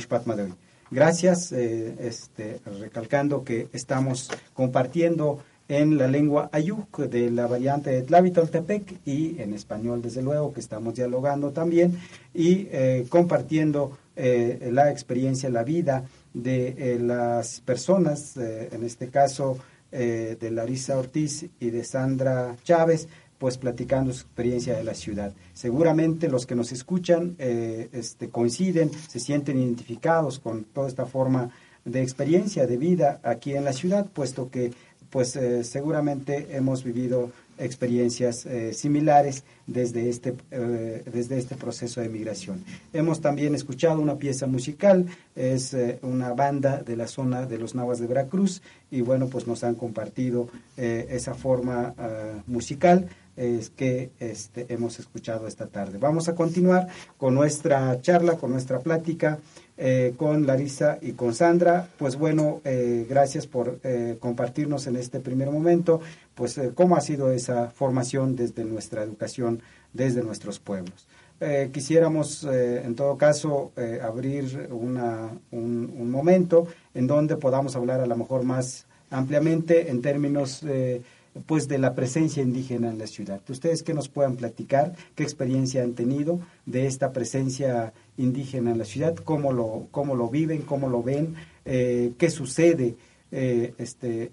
patmado gracias eh, este recalcando que estamos compartiendo en la lengua ayuk de la variante de Tlavitoltepec y en español, desde luego, que estamos dialogando también y eh, compartiendo eh, la experiencia, la vida de eh, las personas, en este caso de Larisa Ortiz y de Sandra Chávez, pues platicando su experiencia de la ciudad. Seguramente los que nos escuchan este, coinciden, se sienten identificados con toda esta forma de experiencia de vida aquí en la ciudad, puesto que pues eh, seguramente hemos vivido experiencias eh, similares desde este, eh, desde este proceso de migración. Hemos también escuchado una pieza musical, es una banda de la zona de los Nahuas de Veracruz y bueno, pues nos han compartido esa forma ah, musical que este, hemos escuchado esta tarde. Vamos a continuar con nuestra charla, con nuestra plática eh, con Larisa y con Sandra. Pues bueno, eh, gracias por eh, compartirnos en este primer momento, pues eh, cómo ha sido esa formación desde nuestra educación, desde nuestros pueblos. Eh, quisiéramos, eh, en todo caso, abrir una, un, un momento en donde podamos hablar a lo mejor más ampliamente en términos eh, pues de la presencia indígena en la ciudad. Ustedes que nos puedan platicar qué experiencia han tenido de esta presencia indígena en la ciudad, cómo lo, cómo lo viven, cómo lo ven, eh, qué sucede eh, este,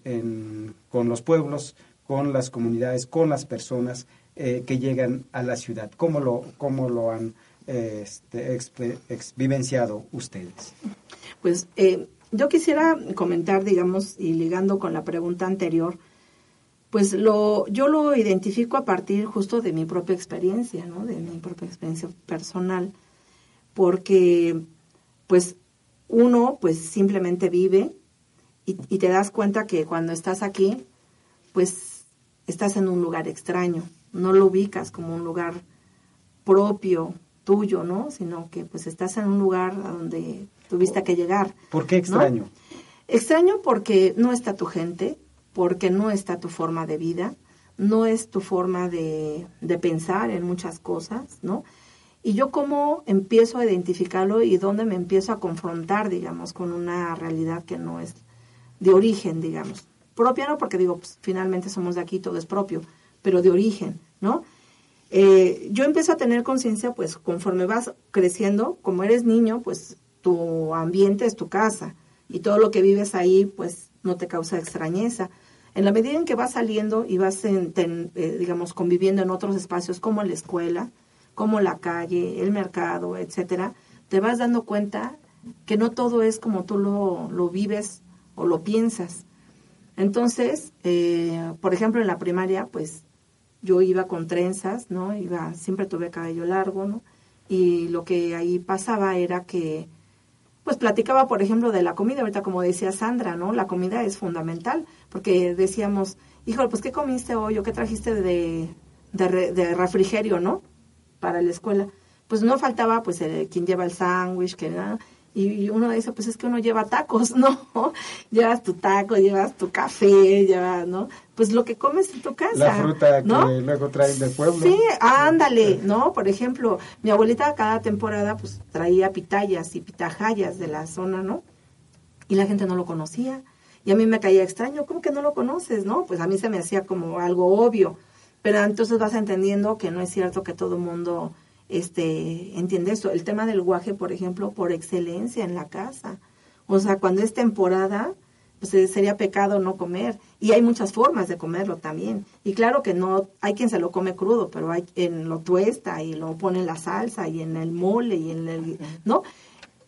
con los pueblos, con las comunidades, con las personas eh, que llegan a la ciudad, cómo lo, cómo lo han este, vivenciado ustedes. Pues yo quisiera comentar, digamos, y ligando con la pregunta anterior, pues lo, yo lo identifico a partir justo de mi propia experiencia, ¿no? De mi propia experiencia personal, porque pues uno pues simplemente vive y, y te das cuenta que cuando estás aquí, pues estás en un lugar extraño, no lo ubicas como un lugar propio, tuyo, ¿no? Sino que pues estás en un lugar a donde tuviste que llegar. ¿Por qué extraño? Extraño porque no está tu gente, porque no está tu forma de vida, no es tu forma de, de pensar en muchas cosas, ¿no? Y yo cómo empiezo a identificarlo y dónde me empiezo a confrontar, digamos, con una realidad que no es de origen, digamos. Propia no, porque digo, pues, finalmente somos de aquí, todo es propio, pero de origen, ¿no? Eh, yo empiezo a tener conciencia, pues, conforme vas creciendo, como eres niño, pues, tu ambiente es tu casa y todo lo que vives ahí, pues, no te causa extrañeza. En la medida en que vas saliendo y vas, eh, digamos, conviviendo en otros espacios como la escuela, como la calle, el mercado, etcétera, te vas dando cuenta que no todo es como tú lo, lo vives o lo piensas. Entonces, eh, por ejemplo, en la primaria, pues yo iba con trenzas, ¿no? Iba, siempre tuve cabello largo, ¿no? Y lo que ahí pasaba era que, pues platicaba, por ejemplo, de la comida, ahorita como decía Sandra, ¿no? La comida es fundamental, porque decíamos, híjole, pues ¿qué comiste hoy o qué trajiste de, de, de refrigerio, ¿no? Para la escuela. Pues no faltaba, pues, el, quien lleva el sándwich, que nada. Y, y uno dice, pues es que uno lleva tacos, ¿no? llevas tu taco, llevas tu café, llevas, ¿no? Pues lo que comes en tu casa. La fruta ¿no? que luego traen del pueblo. Sí, ándale, ¿no? Por ejemplo, mi abuelita cada temporada pues traía pitayas y pitajayas de la zona, ¿no? Y la gente no lo conocía. Y a mí me caía extraño, ¿cómo que no lo conoces, no? Pues a mí se me hacía como algo obvio. Pero entonces vas entendiendo que no es cierto que todo el mundo este, entiende esto. El tema del guaje, por ejemplo, por excelencia en la casa. O sea, cuando es temporada, pues eh, sería pecado no comer. Y hay muchas formas de comerlo también. Y claro que no, hay quien se lo come crudo, pero hay quien lo tuesta y lo pone en la salsa y en el mole y en el, ¿no?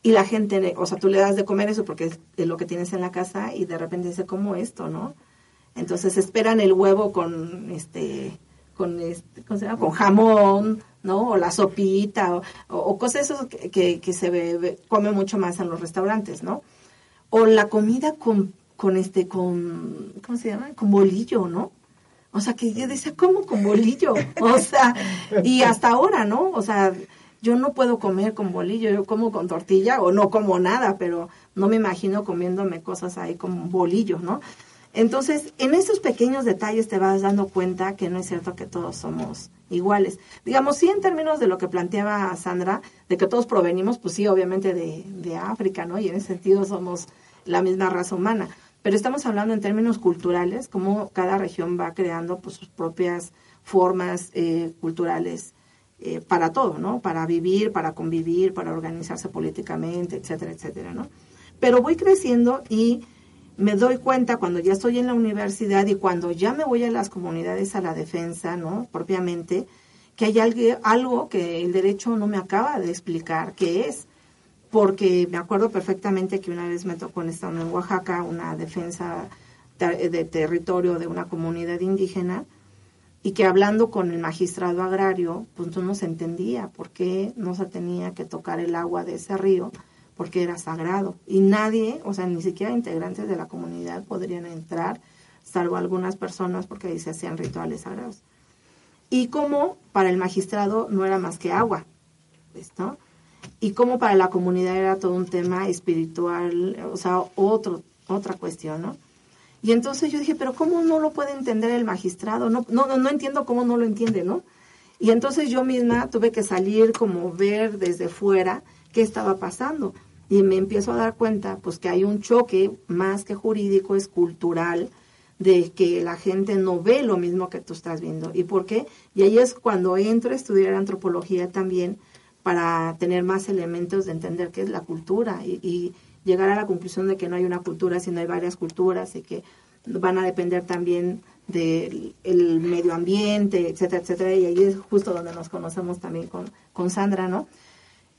Y la gente, o sea, tú le das de comer eso porque es lo que tienes en la casa y de repente dice, ¿cómo esto, no? Entonces esperan el huevo con, este, con, este, ¿cómo se llama? con jamón, ¿no? O la sopita, o, cosas eso que, que, se ve, come mucho más en los restaurantes, ¿no? O la comida con con este, con, ¿cómo se llama? Con bolillo, ¿no? O sea, que yo decía, ¿cómo con bolillo? O sea, y hasta ahora, ¿no? O sea, yo no puedo comer con bolillo, yo como con tortilla o no como nada, pero no me imagino comiéndome cosas ahí con bolillo, ¿no? Entonces, en esos pequeños detalles te vas dando cuenta que no es cierto que todos somos iguales. Digamos, sí, en términos de lo que planteaba Sandra, de que todos provenimos, pues sí, obviamente de, de África, ¿no? Y en ese sentido somos la misma raza humana pero estamos hablando en términos culturales, cómo cada región va creando pues, sus propias formas eh, culturales eh, para todo, ¿no? Para vivir, para convivir, para organizarse políticamente, etcétera, etcétera, ¿no? Pero voy creciendo y me doy cuenta cuando ya estoy en la universidad y cuando ya me voy a las comunidades a la defensa, ¿no? Propiamente, que hay algo, que el derecho no me acaba de explicar qué es porque me acuerdo perfectamente que una vez me tocó en estando en Oaxaca una defensa de territorio de una comunidad indígena y que hablando con el magistrado agrario, pues no se entendía por qué no se tenía que tocar el agua de ese río, porque era sagrado. Y nadie, o sea, ni siquiera integrantes de la comunidad podrían entrar, salvo algunas personas, porque ahí se hacían rituales sagrados. Y como para el magistrado no era más que agua, ¿no? Y cómo para la comunidad era todo un tema espiritual, o sea, otro, otra cuestión, ¿no? Y entonces yo dije, pero ¿cómo no lo puede entender el magistrado? No, no, no entiendo cómo no lo entiende, ¿no? Y entonces yo misma tuve que salir como ver desde fuera qué estaba pasando. Y me empiezo a dar cuenta, pues que hay un choque más que jurídico, es cultural, de que la gente no ve lo mismo que tú estás viendo. ¿Y por qué? Y ahí es cuando entro a estudiar antropología también, para tener más elementos de entender qué es la cultura y, llegar a la conclusión de que no hay una cultura, sino hay varias culturas y que van a depender también del medio ambiente, etcétera, etcétera. Y ahí es justo donde nos conocemos también con, con Sandra, ¿no?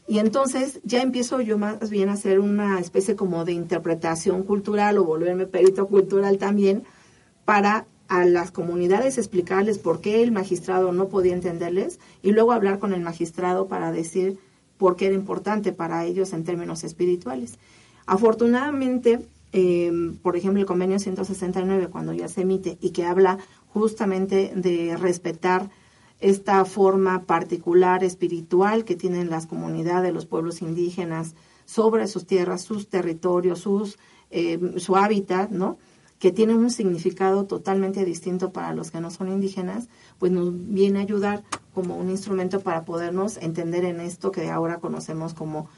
Y entonces ya empiezo yo más bien a hacer una especie como de interpretación cultural o volverme perito cultural también para a las comunidades explicarles por qué el magistrado no podía entenderles y luego hablar con el magistrado para decir por qué era importante para ellos en términos espirituales. Afortunadamente, em, por ejemplo, el convenio 169, cuando ya se emite y que habla justamente de respetar esta forma particular espiritual que tienen las comunidades, los pueblos indígenas sobre sus tierras, sus territorios, sus, em, su hábitat, ¿no? Que tiene un significado totalmente distinto para los que no son indígenas, pues nos viene a ayudar como un instrumento para podernos entender en esto que ahora conocemos como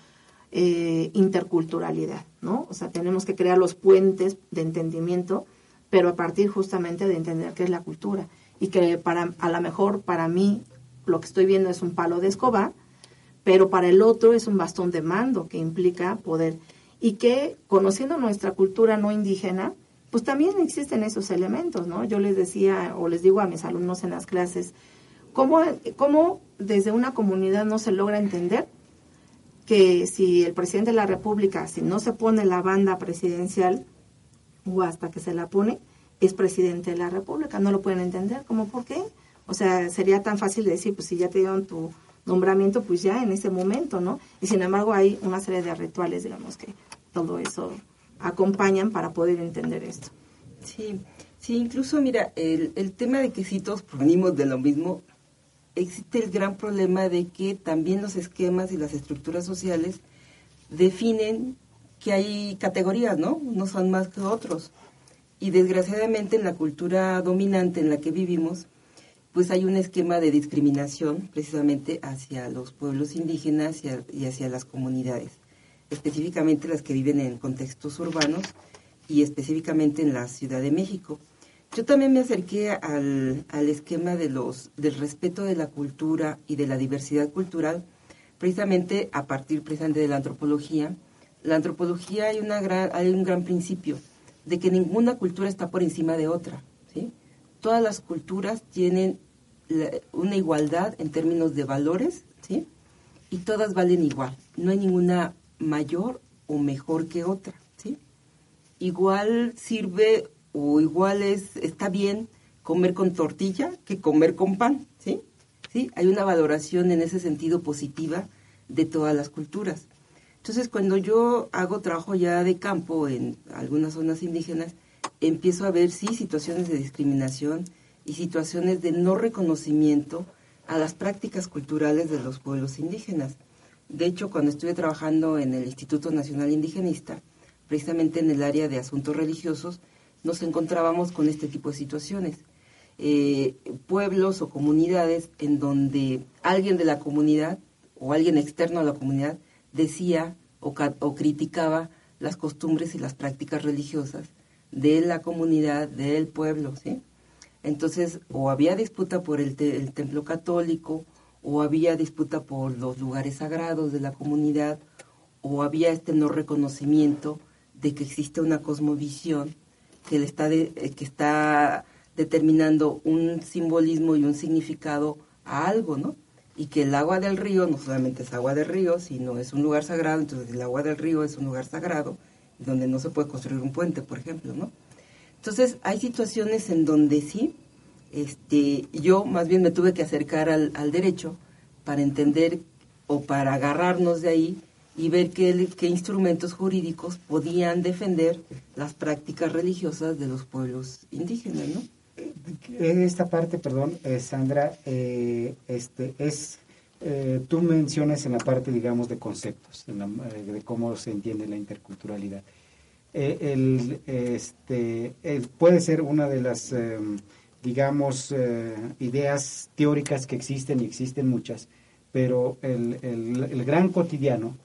eh, interculturalidad, ¿no? O sea, tenemos que crear los puentes de entendimiento, pero a partir justamente de entender qué es la cultura y que para a lo mejor para mí lo que estoy viendo es un palo de escoba, pero para el otro es un bastón de mando que implica poder y que conociendo nuestra cultura no indígena, pues también existen esos elementos, ¿no? Yo les decía o les digo a mis alumnos en las clases, ¿cómo, cómo desde una comunidad no se logra entender que si el presidente de la República, si no se pone la banda presidencial o hasta que se la pone, es presidente de la República? No lo pueden entender, ¿cómo por qué? O sea, sería tan fácil decir, pues si ya te dieron tu nombramiento, pues ya en ese momento, ¿no? Y sin embargo hay una serie de rituales, digamos, que todo eso acompañan para poder entender esto. Sí, sí, incluso mira, el, el tema de que si todos provenimos de lo mismo, existe el gran problema de que también los esquemas y las estructuras sociales definen que hay categorías, ¿no? No son más que otros. Y desgraciadamente en la cultura dominante en la que vivimos, pues hay un esquema de discriminación precisamente hacia los pueblos indígenas y hacia las comunidades específicamente las que viven en contextos urbanos y específicamente en la Ciudad de México. Yo también me acerqué al, al esquema de los, del respeto de la cultura y de la diversidad cultural, precisamente a partir precisamente de la antropología. La antropología hay, una gran, hay un gran principio de que ninguna cultura está por encima de otra. ¿sí? Todas las culturas tienen una igualdad en términos de valores, ¿sí? y todas valen igual. No hay ninguna mayor o mejor que otra. ¿sí? Igual sirve o igual es, está bien comer con tortilla que comer con pan. ¿sí? ¿Sí? Hay una valoración en ese sentido positiva de todas las culturas. Entonces, cuando yo hago trabajo ya de campo en algunas zonas indígenas, empiezo a ver, sí, situaciones de discriminación y situaciones de no reconocimiento a las prácticas culturales de los pueblos indígenas. De hecho, cuando estuve trabajando en el Instituto Nacional Indigenista, precisamente en el área de asuntos religiosos, nos encontrábamos con este tipo de situaciones. Eh, pueblos o comunidades en donde alguien de la comunidad o alguien externo a la comunidad decía o, o, criticaba las costumbres y las prácticas religiosas de la comunidad, del pueblo, ¿sí? Entonces, o había disputa por el, el templo católico, o había disputa por los lugares sagrados de la comunidad, o había este no reconocimiento de que existe una cosmovisión que, le está de, eh, que está determinando un simbolismo y un significado a algo, ¿no? y que el agua del río no solamente es agua del río, sino es un lugar sagrado, entonces el agua del río es un lugar sagrado, donde no se puede construir un puente, por ejemplo, ¿no? Entonces, hay situaciones en donde sí, este, yo más bien me tuve que acercar al, al derecho para entender o para agarrarnos de ahí y ver qué, instrumentos jurídicos podían defender las prácticas religiosas de los pueblos indígenas, ¿no? Esta parte, perdón, eh, Sandra, eh, este es, eh, tú mencionas en la parte, digamos, de conceptos, de cómo se entiende la interculturalidad. El, este, puede ser una de las, digamos, ideas teóricas que existen y existen muchas, pero el, el gran cotidiano,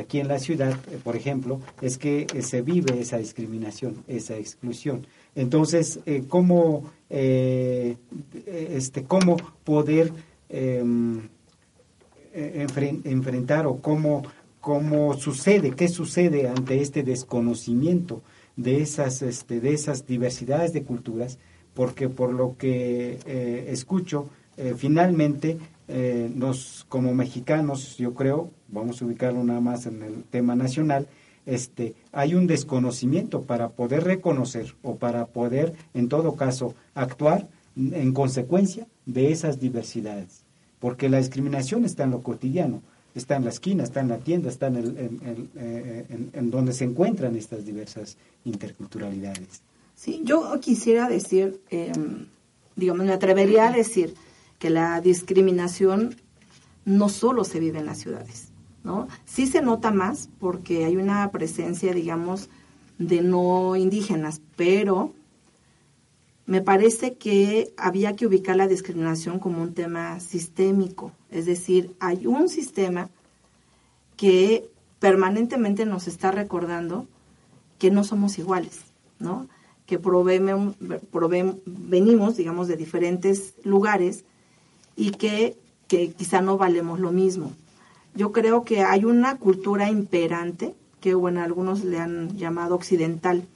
aquí en la ciudad, por ejemplo, es que se vive esa discriminación, esa exclusión. Entonces, eh, ¿cómo, eh, este, ¿cómo poder em, enfrentar o cómo, cómo sucede, qué sucede ante este desconocimiento de esas, este, de esas diversidades de culturas? Porque por lo que eh, escucho, finalmente nos como mexicanos, yo creo, vamos a ubicarlo nada más en el tema nacional, este, hay un desconocimiento para poder reconocer o para poder, en todo caso, actuar en consecuencia de esas diversidades. Porque la discriminación está en lo cotidiano, está en la esquina, está en la tienda, está en, el, eh, en, donde se encuentran estas diversas interculturalidades. Sí, yo quisiera decir, em, digamos, me atrevería a decir que la discriminación no solo se vive en las ciudades ¿no? Sí se nota más porque hay una presencia, digamos, de no indígenas, pero me parece que había que ubicar la discriminación como un tema sistémico, es decir, hay un sistema que permanentemente nos está recordando que no somos iguales, ¿no? Que venimos, digamos, de diferentes lugares y que, que quizá no valemos lo mismo yo creo que hay una cultura imperante, que bueno, algunos le han llamado occidental,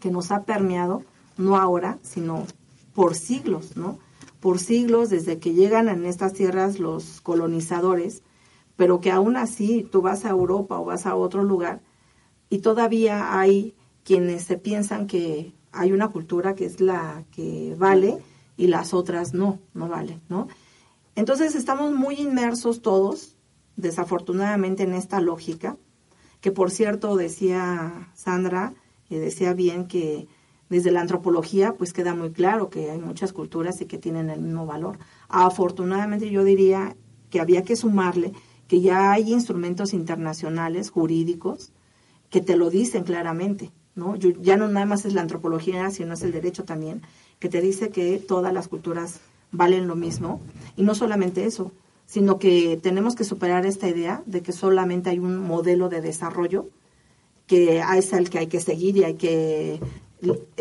que nos ha permeado, no ahora, sino por siglos, ¿no? Por siglos desde que llegan en estas tierras los colonizadores, pero que aún así tú vas a Europa o vas a otro lugar y todavía hay quienes se piensan que hay una cultura que es la que vale y las otras no, no valen, ¿no? Entonces estamos muy inmersos todos desafortunadamente en esta lógica, que por cierto decía Sandra, y decía bien que desde la antropología pues queda muy claro que hay muchas culturas y que tienen el mismo valor. Afortunadamente yo diría que había que sumarle que ya hay instrumentos internacionales jurídicos que te lo dicen claramente, ¿no? ya no nada más es la antropología, sino es el derecho también, que te dice que todas las culturas valen lo mismo. Y no solamente eso, sino que tenemos que superar esta idea de que solamente hay un modelo de desarrollo que es el que hay que seguir y hay que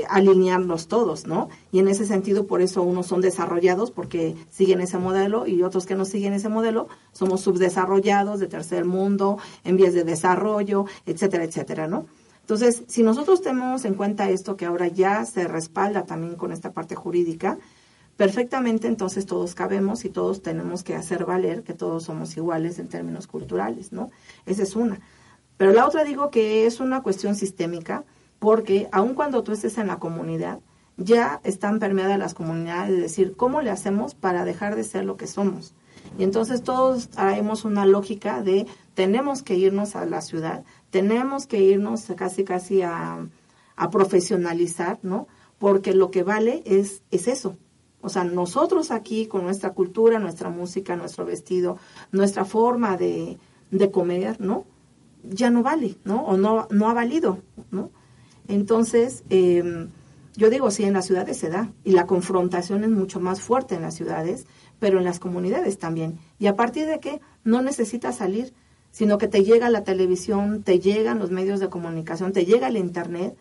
alinearnos todos, ¿no? Y en ese sentido, por eso unos son desarrollados porque siguen ese modelo y otros que no siguen ese modelo somos subdesarrollados de tercer mundo, en vías de desarrollo, etcétera, etcétera, ¿no? Entonces, si nosotros tenemos en cuenta esto, que ahora ya se respalda también con esta parte jurídica, perfectamente entonces todos cabemos y todos tenemos que hacer valer que todos somos iguales en términos culturales, ¿no? Esa es una. Pero la otra digo que es una cuestión sistémica, porque aun cuando tú estés en la comunidad, ya están permeadas las comunidades de decir, ¿cómo le hacemos para dejar de ser lo que somos? Y entonces todos traemos una lógica de tenemos que irnos a la ciudad, tenemos que irnos casi casi a, a profesionalizar, ¿no? Porque lo que vale es, es eso, o sea, nosotros aquí con nuestra cultura, nuestra música, nuestro vestido, nuestra forma de, de comer, ¿no? Ya no vale, ¿no? O no, no ha valido, ¿no? Entonces, eh, yo digo, sí, en las ciudades se da y la confrontación es mucho más fuerte en las ciudades, pero en las comunidades también. Y a partir de que no necesitas salir, sino que te llega la televisión, te llegan los medios de comunicación, te llega el Internet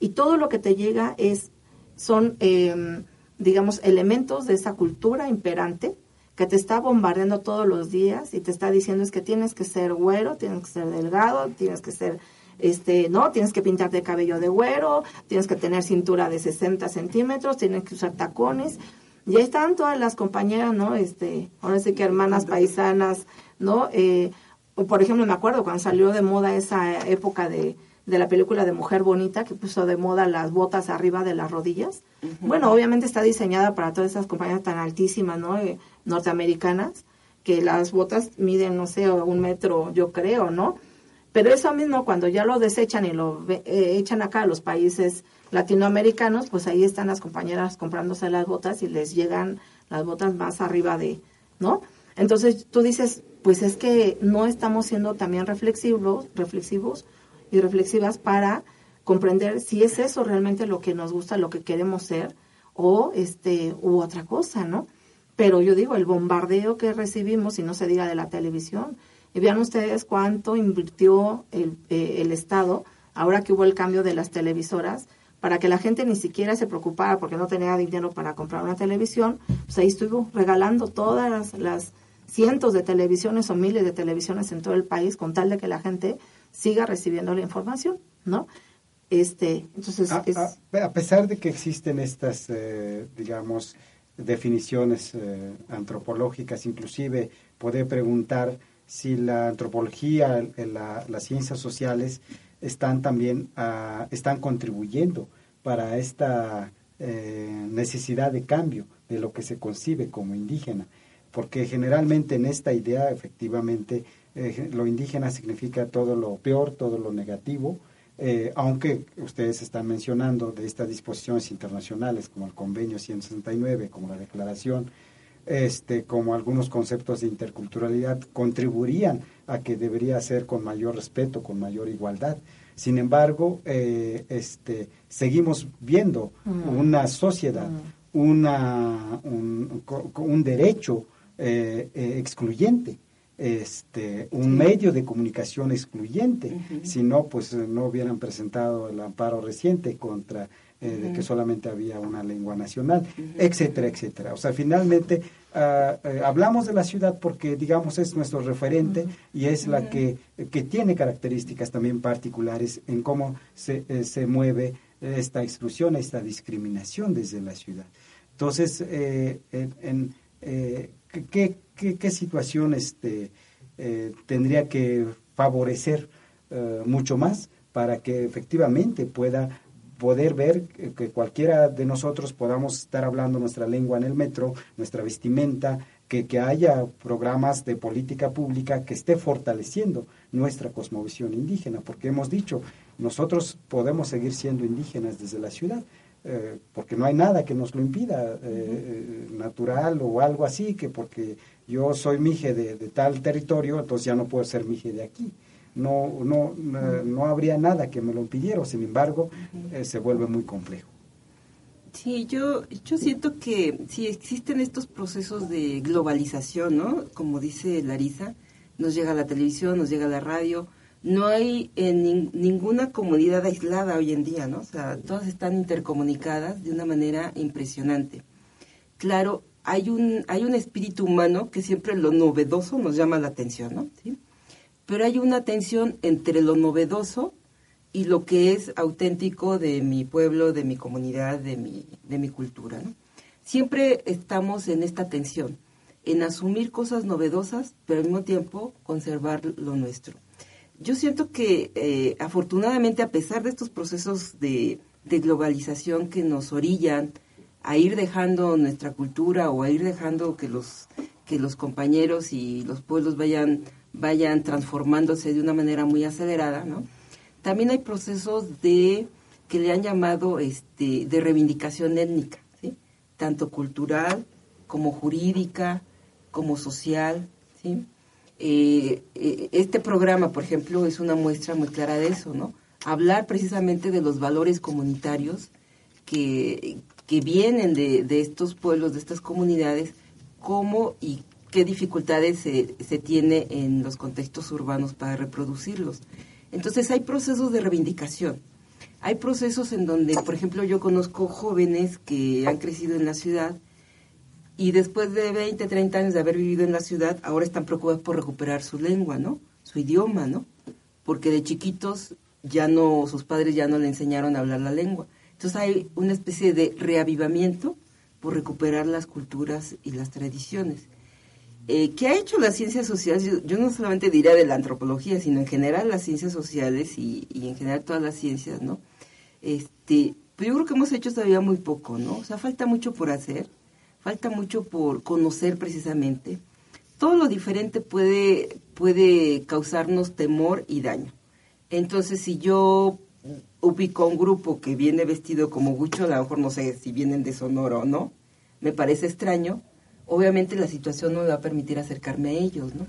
y todo lo que te llega es, son, eh, digamos, elementos de esa cultura imperante que te está bombardeando todos los días y te está diciendo es que tienes que ser güero, tienes que ser delgado, tienes que ser este, ¿no? Tienes que pintarte el cabello de güero, tienes que tener cintura de 60 centímetros, tienes que usar tacones. Y ahí están todas las compañeras, ¿no? Este, ahora sí que hermanas paisanas, ¿no? Eh, por ejemplo, me acuerdo cuando salió de moda esa época de, de la película de Mujer Bonita, que puso de moda las botas arriba de las rodillas. Bueno, obviamente está diseñada para todas esas compañías tan altísimas, ¿no? Eh, norteamericanas, que las botas miden, no sé, un metro, yo creo, ¿no? Pero eso mismo, cuando ya lo desechan y lo eh, echan acá a los países latinoamericanos, pues ahí están las compañeras comprándose las botas y les llegan las botas más arriba de, ¿no? Entonces tú dices, pues es que no estamos siendo también reflexivos, reflexivos y reflexivas para comprender si es eso realmente lo que nos gusta, lo que queremos ser o este u otra cosa, ¿no? Pero yo digo, el bombardeo que recibimos, y no se diga de la televisión, y vean ustedes cuánto invirtió el, eh, el Estado ahora que hubo el cambio de las televisoras para que la gente ni siquiera se preocupara porque no tenía dinero para comprar una televisión, pues ahí estuvo regalando todas las, las cientos de televisiones o miles de televisiones en todo el país con tal de que la gente siga recibiendo la información, ¿no? Este, entonces a, es... a, a pesar de que existen estas, eh, digamos, definiciones eh, antropológicas, inclusive poder preguntar si la antropología, la, las ciencias sociales están también uh, están contribuyendo para esta eh, necesidad de cambio de lo que se concibe como indígena, porque generalmente en esta idea efectivamente eh, lo indígena significa todo lo peor, todo lo negativo, eh, aunque ustedes están mencionando de estas disposiciones internacionales como el Convenio 169, como la Declaración este, como algunos conceptos de interculturalidad contribuirían a que debería ser con mayor respeto, con mayor igualdad. Sin embargo, eh, este, seguimos viendo mm. una sociedad, mm. una, un, un, derecho eh, eh, excluyente, este, un sí. medio de comunicación excluyente. Uh -huh. Si no, pues no hubieran presentado el amparo reciente contra eh, de que solamente había una lengua nacional, etcétera, etcétera. O sea, finalmente eh, hablamos de la ciudad porque, digamos, es nuestro referente y es la que, que tiene características también particulares en cómo se, eh, se mueve esta exclusión, esta discriminación desde la ciudad. Entonces, eh, en, en ¿qué, qué, qué, situación este, tendría que favorecer mucho más para que efectivamente pueda poder ver que cualquiera de nosotros podamos estar hablando nuestra lengua en el metro, nuestra vestimenta, que, que, haya programas de política pública que esté fortaleciendo nuestra cosmovisión indígena, porque hemos dicho, nosotros podemos seguir siendo indígenas desde la ciudad, eh, porque no hay nada que nos lo impida, eh, natural o algo así, que porque yo soy mije de, de tal territorio, entonces ya no puedo ser mije de aquí no, no, no habría nada que me lo impidiera, sin embargo, eh, se vuelve muy complejo. Sí, yo, yo siento que si existen estos procesos de globalización, ¿no? Como dice Larisa, nos llega la televisión, nos llega la radio, no hay en nin, ninguna comunidad aislada hoy en día, ¿no? O sea, todas están intercomunicadas de una manera impresionante. Claro, hay un, hay un espíritu humano que siempre lo novedoso nos llama la atención, ¿no? Pero hay una tensión entre lo novedoso y lo que es auténtico de mi pueblo, de mi comunidad, de mi, de mi cultura. ¿no? Siempre estamos en esta tensión, en asumir cosas novedosas, pero al mismo tiempo conservar lo nuestro. Yo siento que eh, afortunadamente a pesar de estos procesos de, globalización que nos orillan a ir dejando nuestra cultura o a ir dejando que los que los compañeros y los pueblos vayan vayan transformándose de una manera muy acelerada, ¿no? También hay procesos de que le han llamado este de reivindicación étnica. Tanto cultural como jurídica, como social, ¿sí? Eh, eh, este programa, por ejemplo, es una muestra muy clara de eso, ¿no? Hablar precisamente de los valores comunitarios que, que vienen de, de estos pueblos, de estas comunidades, cómo y qué dificultades se, se tiene en los contextos urbanos para reproducirlos. Entonces hay procesos de reivindicación. Hay procesos en donde, por ejemplo, yo conozco jóvenes que han crecido en la ciudad y después de 20, 30 años de haber vivido en la ciudad, ahora están preocupados por recuperar su lengua, ¿no? Su idioma, ¿no? Porque de chiquitos ya no, sus padres ya no le enseñaron a hablar la lengua. Entonces hay una especie de reavivamiento por recuperar las culturas y las tradiciones. Eh, ¿Qué ha hecho las ciencias sociales? Yo, no solamente diría de la antropología, sino en general las ciencias sociales y, y, en general todas las ciencias, ¿no? Este, pues yo creo que hemos hecho todavía muy poco, ¿no? O sea, falta mucho por hacer, falta mucho por conocer precisamente. Todo lo diferente puede, puede causarnos temor y daño. Entonces, si yo ubico a un grupo que viene vestido como Gucho, a lo mejor no sé si vienen de Sonora o no, me parece extraño, obviamente la situación no me va a permitir acercarme a ellos, ¿no?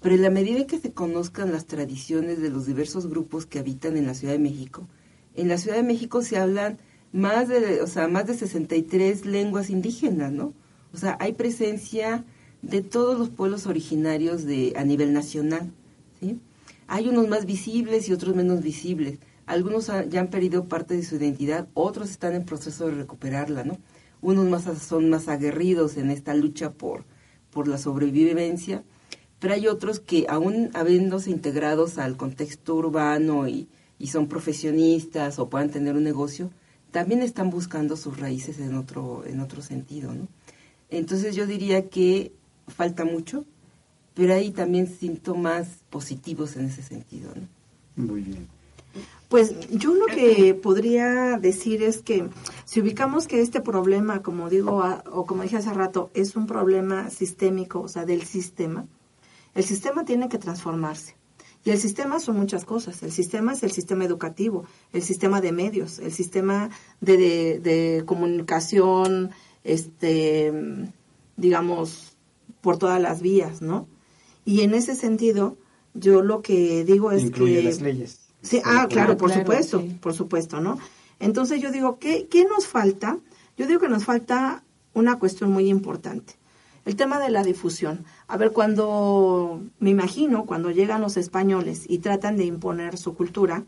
Pero en la medida en que se conozcan las tradiciones de los diversos grupos que habitan en la Ciudad de México, en la Ciudad de México se hablan más de, o sea, más de 63 lenguas indígenas, ¿no? O sea, hay presencia de todos los pueblos originarios de a nivel nacional, ¿sí? Hay unos más visibles y otros menos visibles. Algunos ya han perdido parte de su identidad, otros están en proceso de recuperarla, ¿no? Unos más son más aguerridos en esta lucha por, por la sobrevivencia, pero hay otros que aún habiéndose integrados al contexto urbano y, y son profesionistas o puedan tener un negocio, también están buscando sus raíces en otro, en otro sentido, ¿no? Entonces yo diría que falta mucho, pero hay también síntomas positivos en ese sentido, ¿no? Muy bien. Pues yo lo que podría decir es que si ubicamos que este problema, como digo, o como dije hace rato, es un problema sistémico, o sea, del sistema, el sistema tiene que transformarse. Y el sistema son muchas cosas. El sistema es el sistema educativo, el sistema de medios, el sistema de, de, de comunicación, este, digamos, por todas las vías, ¿no? Y en ese sentido, yo lo que digo es Incluye que... las leyes. Sí, ah, claro, por claro, supuesto, sí. por supuesto, ¿no? Entonces yo digo, ¿qué, ¿qué nos falta? Yo digo que nos falta una cuestión muy importante. El tema de la difusión. A ver, cuando, me imagino, cuando llegan los españoles y tratan de imponer su cultura,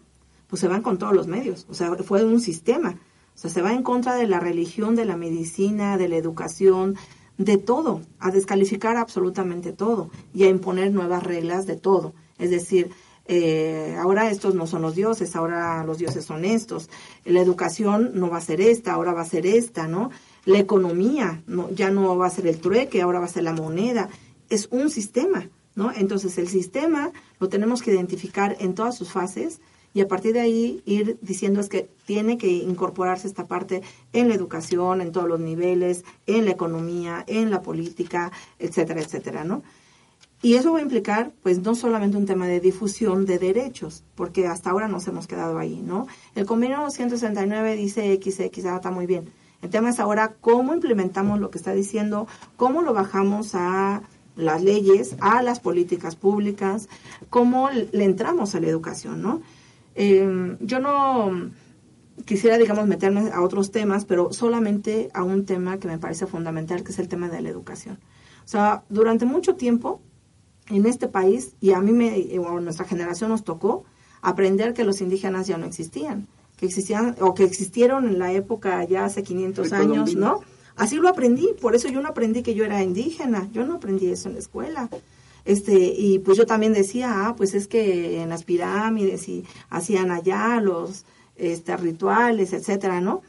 pues se van con todos los medios. O sea, fue un sistema. O sea, se va en contra de la religión, de la medicina, de la educación, de todo, a descalificar absolutamente todo y a imponer nuevas reglas de todo. Es decir, eh, ahora estos no son los dioses, ahora los dioses son estos. La educación no va a ser esta, ahora va a ser esta, ¿no? La economía no, ya no va a ser el trueque, ahora va a ser la moneda. Es un sistema, ¿no? Entonces el sistema lo tenemos que identificar en todas sus fases y a partir de ahí ir diciendo es que tiene que incorporarse esta parte en la educación, en todos los niveles, en la economía, en la política, etcétera, etcétera, ¿no? Y eso va a implicar, pues, no solamente un tema de difusión de derechos, porque hasta ahora nos hemos quedado ahí, ¿no? El convenio 169 dice X, X, ah, está muy bien. El tema es ahora cómo implementamos lo que está diciendo, cómo lo bajamos a las leyes, a las políticas públicas, cómo le entramos a la educación, ¿no? Eh, yo no quisiera, digamos, meterme a otros temas, pero solamente a un tema que me parece fundamental, que es el tema de la educación. O sea, durante mucho tiempo en este país, y a mí me, o a nuestra generación nos tocó aprender que los indígenas ya no existían, que existían, o que existieron en la época ya hace 500 años, ¿no? Así lo aprendí, por eso yo no aprendí que yo era indígena, yo no aprendí eso en la escuela. Este, y pues yo también decía, ah, pues es que en las pirámides y hacían allá los este, rituales, etcétera, ¿no?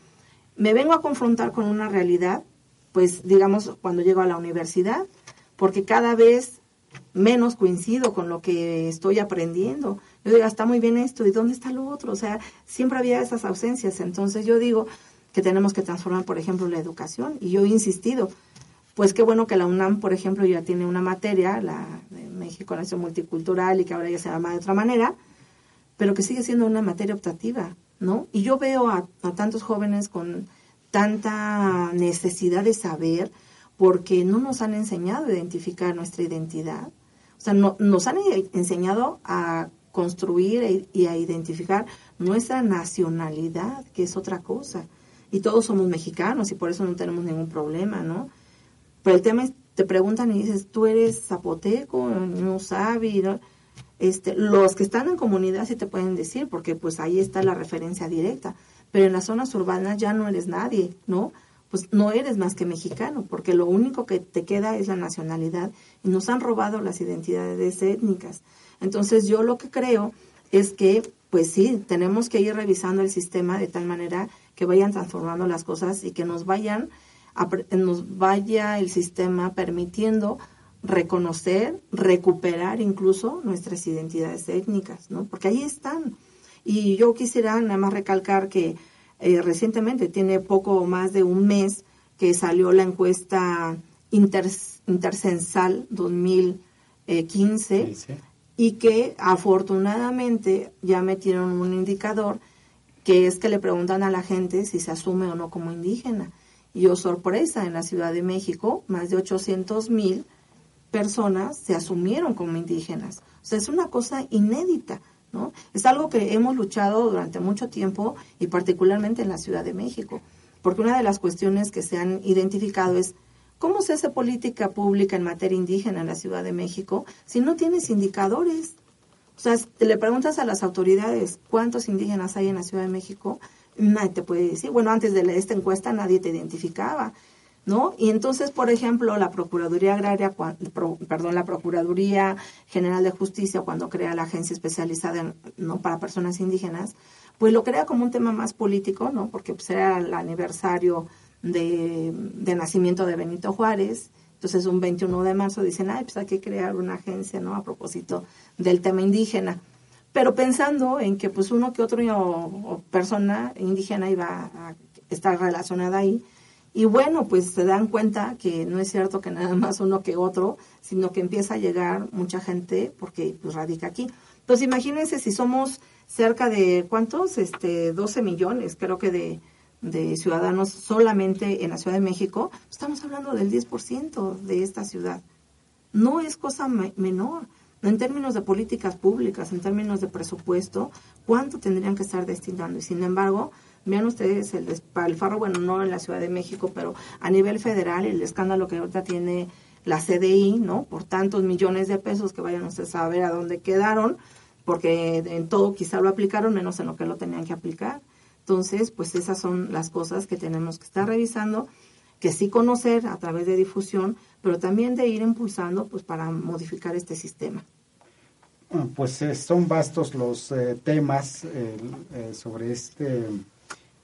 Me vengo a confrontar con una realidad, pues digamos, cuando llego a la universidad, porque cada vez menos coincido con lo que estoy aprendiendo. Yo digo, está muy bien esto, ¿y dónde está lo otro? O sea, siempre había esas ausencias. Entonces yo digo que tenemos que transformar, por ejemplo, la educación. Y yo he insistido, pues qué bueno que la UNAM, por ejemplo, ya tiene una materia, la de México Nación Multicultural, y que ahora ya se llama de otra manera, pero que sigue siendo una materia optativa, ¿no? Y yo veo a, a tantos jóvenes con tanta necesidad de saber, porque no nos han enseñado a identificar nuestra identidad. O sea, no, nos han enseñado a construir e, y a identificar nuestra nacionalidad, que es otra cosa. Y todos somos mexicanos y por eso no tenemos ningún problema, ¿no? Pero el tema es, te preguntan y dices, tú eres zapoteco, no sabes, Este, los que están en comunidad sí te pueden decir, porque pues ahí está la referencia directa, pero en las zonas urbanas ya no eres nadie, ¿no? pues no eres más que mexicano, porque lo único que te queda es la nacionalidad y nos han robado las identidades étnicas. Entonces yo lo que creo es que, pues sí, tenemos que ir revisando el sistema de tal manera que vayan transformando las cosas y que nos vayan, nos vaya el sistema permitiendo reconocer, recuperar incluso nuestras identidades étnicas, ¿no? Porque ahí están. Y yo quisiera nada más recalcar que eh, recientemente, tiene poco más de un mes que salió la encuesta Intercensal 2015 y que afortunadamente ya metieron un indicador que es que le preguntan a la gente si se asume o no como indígena. Y yo sorpresa, en la Ciudad de México, más de 800 mil personas se asumieron como indígenas. O sea, es una cosa inédita. Es algo que hemos luchado durante mucho tiempo y particularmente en la Ciudad de México, porque una de las cuestiones que se han identificado es cómo se hace política pública en materia indígena en la Ciudad de México si no tienes indicadores. O sea, le preguntas a las autoridades cuántos indígenas hay en la Ciudad de México, nadie te puede decir. Bueno, antes de esta encuesta nadie te identificaba. ¿no? Y entonces, por ejemplo, la Procuraduría Agraria, perdón, la Procuraduría General de Justicia, cuando crea la agencia especializada no para personas indígenas, pues lo crea como un tema más político, ¿no? Porque pues, el aniversario de, nacimiento de Benito Juárez. Entonces, un 21 de marzo dicen, ay, pues hay que crear una agencia, ¿no? A propósito del tema indígena. Pero pensando en que, pues, uno que otro persona indígena iba a estar relacionada ahí, y bueno, pues se dan cuenta que no es cierto que nada más uno que otro, sino que empieza a llegar mucha gente porque pues radica aquí. Entonces imagínense si somos cerca de, ¿cuántos? Este, 12 millones, creo que de, de ciudadanos solamente en la Ciudad de México, estamos hablando del 10% de esta ciudad. No es cosa menor. En términos de políticas públicas, en términos de presupuesto, ¿cuánto tendrían que estar destinando? Y sin embargo, Vean ustedes el despalfarro, bueno, no en la Ciudad de México, pero a nivel federal, el escándalo que ahorita tiene la CDI, ¿no? Por tantos millones de pesos que vayan ustedes a ver a dónde quedaron, porque en todo quizá lo aplicaron, menos en lo que lo tenían que aplicar. Entonces, pues esas son las cosas que tenemos que estar revisando, que sí conocer a través de difusión, pero también de ir impulsando, pues para modificar este sistema. Pues eh, son vastos los eh, temas eh, sobre este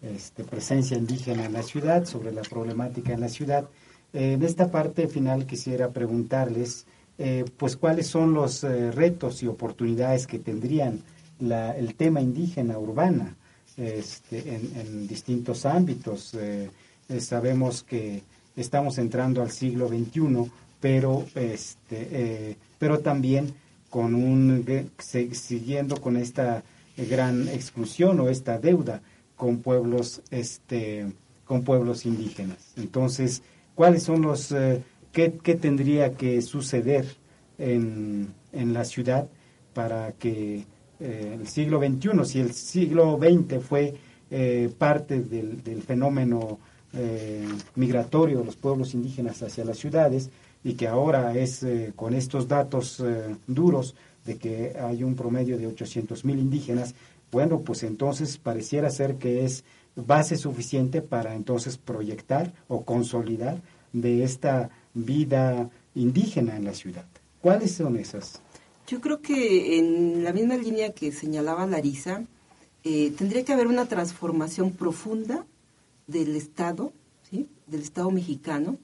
este, presencia indígena en la ciudad, sobre la problemática en la ciudad. en esta parte final quisiera preguntarles, pues, cuáles son los retos y oportunidades que tendrían el tema indígena urbana este, en, distintos ámbitos. Eh, sabemos que estamos entrando al siglo XXI, pero, este, pero también con un, siguiendo con esta gran exclusión o esta deuda con pueblos, este, con pueblos indígenas. Entonces, ¿cuáles son los, eh, qué, tendría que suceder en, en, la ciudad para que eh, el siglo XXI, si el siglo XX fue eh, parte del, fenómeno migratorio de los pueblos indígenas hacia las ciudades y que ahora es con estos datos duros de que hay un promedio de 800 mil indígenas, bueno, pues entonces pareciera ser que es base suficiente para entonces proyectar o consolidar de esta vida indígena en la ciudad. ¿Cuáles son esas? Yo creo que en la misma línea que señalaba Larisa, eh, tendría que haber una transformación profunda del Estado, ¿sí? del Estado mexicano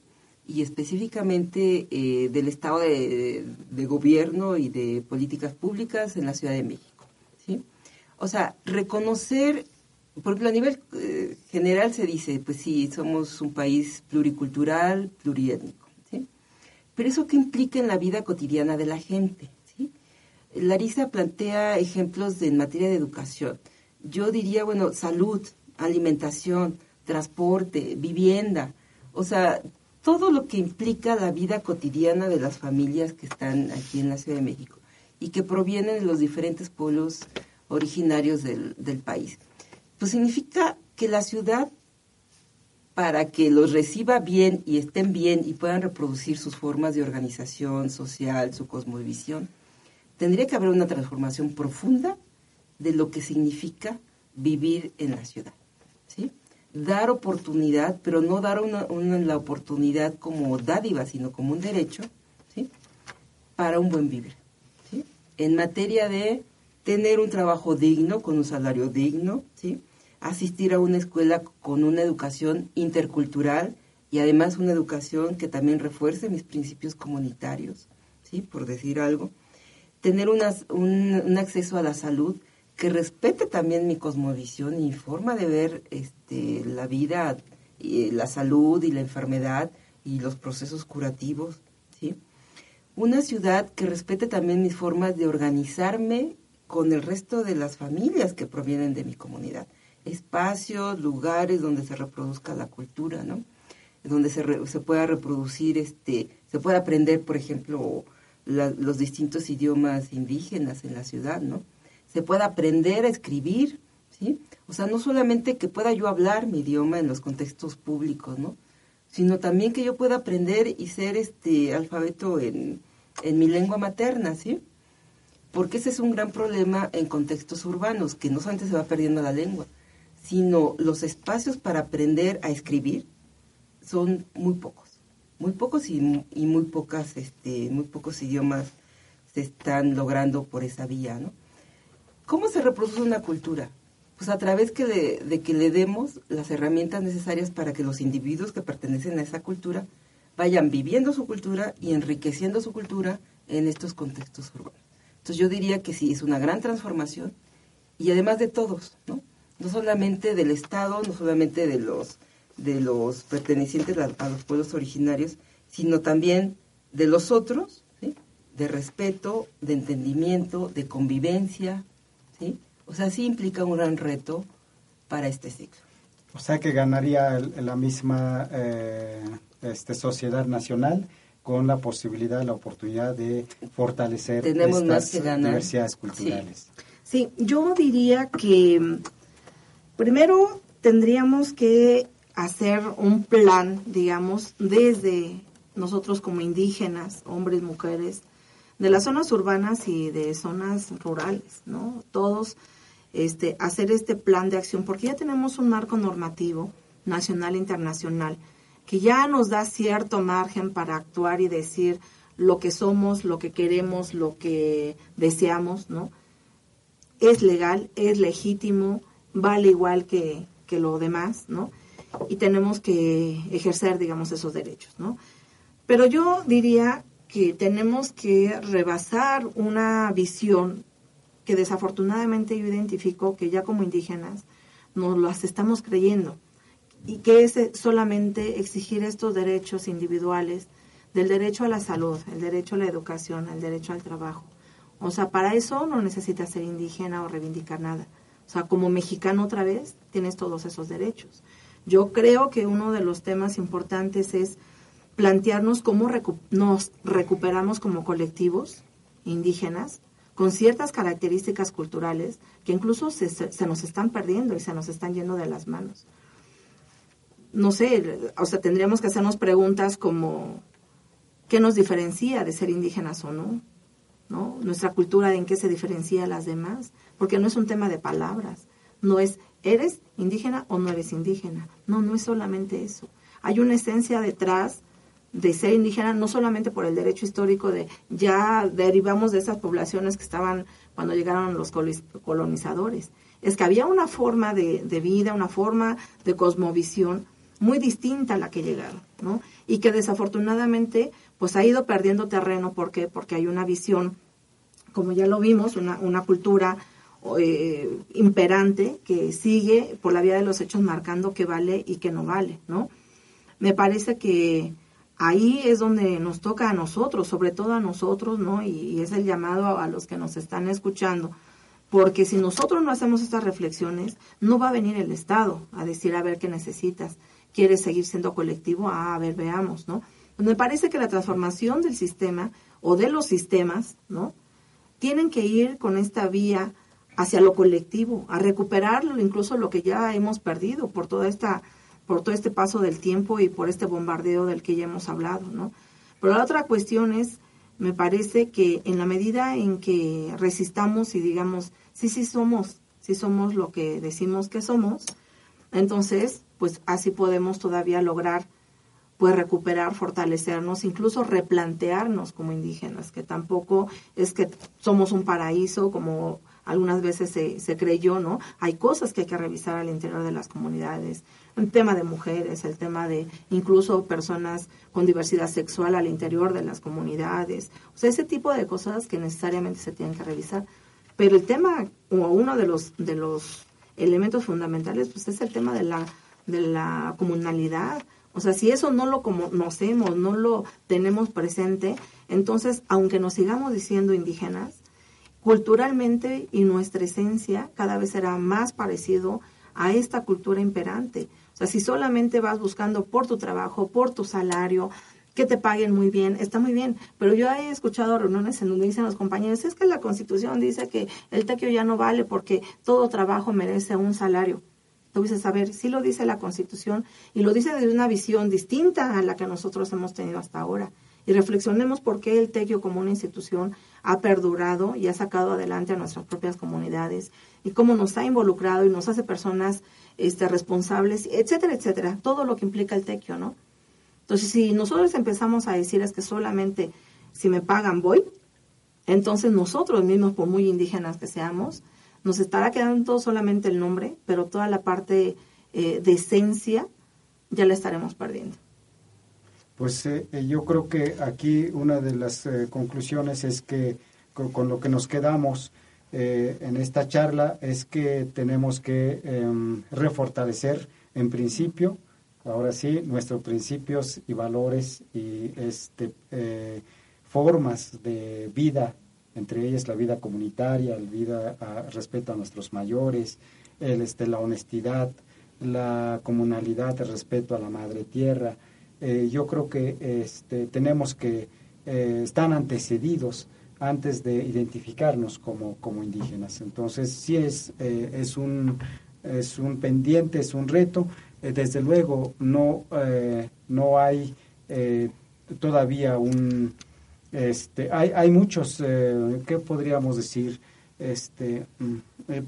y específicamente eh, del Estado de, gobierno y de políticas públicas en la Ciudad de México. O sea, reconocer, por ejemplo, a nivel eh, general se dice, pues sí, somos un país pluricultural, pluriétnico. ¿sí? Pero eso qué implica en la vida cotidiana de la gente. Larisa plantea ejemplos de, en materia de educación yo diría, bueno, salud, alimentación, transporte, vivienda, o sea, todo lo que implica la vida cotidiana de las familias que están aquí en la Ciudad de México y que provienen de los diferentes pueblos originarios del, del país. Pues significa que la ciudad, para que los reciba bien y estén bien y puedan reproducir sus formas de organización social, su cosmovisión, tendría que haber una transformación profunda de lo que significa vivir en la ciudad. ¿sí? Dar oportunidad, pero no dar una, la oportunidad como dádiva, sino como un derecho ¿sí? para un buen vivir. ¿sí? En materia de tener un trabajo digno, con un salario digno, ¿sí? asistir a una escuela con una educación intercultural y además una educación que también refuerce mis principios comunitarios, ¿sí? por decir algo. Tener un, un acceso a la salud que respete también mi cosmovisión y forma de ver este, la vida, y la salud y la enfermedad y los procesos curativos, ¿sí? Una ciudad que respete también mis formas de organizarme con el resto de las familias que provienen de mi comunidad. Espacios, lugares donde se reproduzca la cultura, ¿no? Donde se, se pueda reproducir, este, se pueda aprender, por ejemplo, los distintos idiomas indígenas en la ciudad, ¿no? se pueda aprender a escribir, ¿sí? O sea, no solamente que pueda yo hablar mi idioma en los contextos públicos, ¿no? Sino también que yo pueda aprender y ser este alfabeto en, en mi lengua materna, ¿sí? Porque ese es un gran problema en contextos urbanos, que no solamente se va perdiendo la lengua, sino los espacios para aprender a escribir son muy pocos, muy pocos y, muy pocas, este, muy pocos idiomas se están logrando por esa vía, ¿no? ¿Cómo se reproduce una cultura? Pues a través que de que le demos las herramientas necesarias para que los individuos que pertenecen a esa cultura vayan viviendo su cultura y enriqueciendo su cultura en estos contextos urbanos. Entonces yo diría que sí, es una gran transformación y además de todos, ¿no? No solamente del Estado, no solamente de los, de los pertenecientes a, los pueblos originarios, sino también de los otros, de respeto, de entendimiento, de convivencia, o sea, sí implica un gran reto para este ciclo. O sea que ganaría la misma eh, este, sociedad nacional con la posibilidad, la oportunidad de fortalecer Tenemos estas diversidades culturales. Sí. sí, yo diría que primero tendríamos que hacer un plan, digamos, desde nosotros como indígenas, hombres, mujeres, de las zonas urbanas y de zonas rurales, ¿no? Todos este, hacer este plan de acción, porque ya tenemos un marco normativo nacional e internacional que ya nos da cierto margen para actuar y decir lo que somos, lo que queremos, lo que deseamos, ¿no? Es legal, es legítimo, vale igual que, que lo demás, ¿no? Y tenemos que ejercer, digamos, esos derechos, ¿no? Pero yo diría que tenemos que rebasar una visión que desafortunadamente yo identifico que ya como indígenas nos las estamos creyendo y que es solamente exigir estos derechos individuales del derecho a la salud, el derecho a la educación, el derecho al trabajo. O sea, para eso no necesitas ser indígena o reivindicar nada. O sea, como mexicano otra vez, tienes todos esos derechos. Yo creo que uno de los temas importantes es plantearnos cómo nos recuperamos como colectivos indígenas con ciertas características culturales que incluso se, se, nos están perdiendo y se nos están yendo de las manos. No sé, o sea, tendríamos que hacernos preguntas como, ¿qué nos diferencia de ser indígenas o no? ¿No? Nuestra cultura, ¿en qué se diferencia a las demás? Porque no es un tema de palabras, no es, ¿eres indígena o no eres indígena? No, no es solamente eso. Hay una esencia detrás de ser indígena, no solamente por el derecho histórico de ya derivamos de esas poblaciones que estaban cuando llegaron los colonizadores. Es que había una forma de, de vida, una forma de cosmovisión muy distinta a la que llegaron, ¿no? Y que desafortunadamente pues ha ido perdiendo terreno. ¿Por qué? Porque hay una visión, como ya lo vimos, una, una cultura eh, imperante que sigue por la vía de los hechos marcando qué vale y qué no vale, ¿no? Me parece que ahí es donde nos toca a nosotros, sobre todo a nosotros, ¿no? Y, es el llamado a, los que nos están escuchando, porque si nosotros no hacemos estas reflexiones, no va a venir el Estado a decir, a ver qué necesitas, quieres seguir siendo colectivo, ah, a ver, veamos, ¿no? me parece que la transformación del sistema o de los sistemas, ¿no? Tienen que ir con esta vía hacia lo colectivo, a recuperarlo, incluso lo que ya hemos perdido por toda esta por todo este paso del tiempo y por este bombardeo del que ya hemos hablado, ¿no? Pero la otra cuestión es, me parece que en la medida en que resistamos y digamos, sí, sí somos, sí somos lo que decimos que somos, entonces, pues así podemos todavía lograr pues recuperar, fortalecernos, incluso replantearnos como indígenas, que tampoco es que somos un paraíso como algunas veces se, se creyó, ¿no? Hay cosas que hay que revisar al interior de las comunidades, el tema de mujeres, el tema de incluso personas con diversidad sexual al interior de las comunidades, o sea, ese tipo de cosas que necesariamente se tienen que revisar. Pero el tema, o uno de los, de los elementos fundamentales, pues es el tema de la, de la comunalidad, o sea, si eso no lo conocemos, no lo tenemos presente, entonces, aunque nos sigamos diciendo indígenas, culturalmente y nuestra esencia cada vez será más parecido a esta cultura imperante. O sea, si solamente vas buscando por tu trabajo, por tu salario, que te paguen muy bien, está muy bien, pero yo he escuchado reuniones en donde dicen los compañeros, es que la constitución dice que el tequio ya no vale porque todo trabajo merece un salario. Tú dices, a ver, sí lo dice la Constitución y lo dice desde una visión distinta a la que nosotros hemos tenido hasta ahora. Y reflexionemos por qué el TECIO como una institución ha perdurado y ha sacado adelante a nuestras propias comunidades y cómo nos ha involucrado y nos hace personas este, responsables, etcétera, etcétera. Todo lo que implica el TECIO, ¿no? Entonces, si nosotros empezamos a decir es que solamente si me pagan voy, entonces nosotros mismos, por muy indígenas que seamos, nos estará quedando solamente el nombre, pero toda la parte eh, de esencia ya la estaremos perdiendo. Pues eh, eh, yo creo que aquí una de las conclusiones es que con, lo que nos quedamos en esta charla es que tenemos que em, refortalecer en principio, ahora sí, nuestros principios y valores y este, formas de vida entre ellas la vida comunitaria, el vida a, respeto a nuestros mayores, el, este, la honestidad, la comunalidad, el respeto a la madre tierra. Eh, yo creo que este, tenemos que, eh, están antecedidos antes de identificarnos como, como indígenas. Entonces, sí es, eh, es, un, es un pendiente, es un reto. desde luego, no, no hay todavía un, este, hay, hay muchos, eh, ¿qué podríamos decir? Este, mm, eh,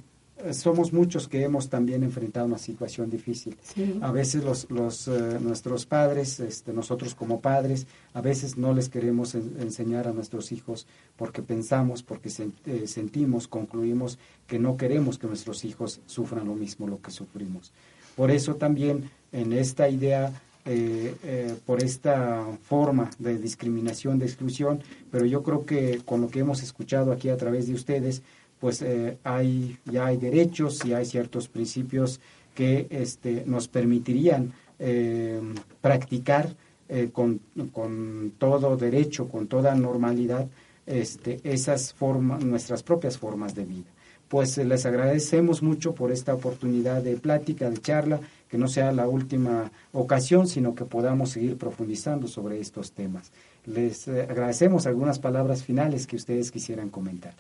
somos muchos que hemos también enfrentado una situación difícil. A veces los, los eh, nuestros padres, este, nosotros como padres, a veces no les queremos enseñar a nuestros hijos porque pensamos, porque sentimos, concluimos que no queremos que nuestros hijos sufran lo mismo lo que sufrimos. Por eso también en esta idea eh, eh, por esta forma de discriminación, de exclusión, pero yo creo que con lo que hemos escuchado aquí a través de ustedes, pues eh, hay, ya hay derechos y hay ciertos principios que este, nos permitirían practicar con, con, todo derecho, con toda normalidad, este, esas nuestras propias formas de vida. Pues les agradecemos mucho por esta oportunidad de plática, de charla que no sea la última ocasión, sino que podamos seguir profundizando sobre estos temas. Les eh, agradecemos algunas palabras finales que ustedes quisieran comentar.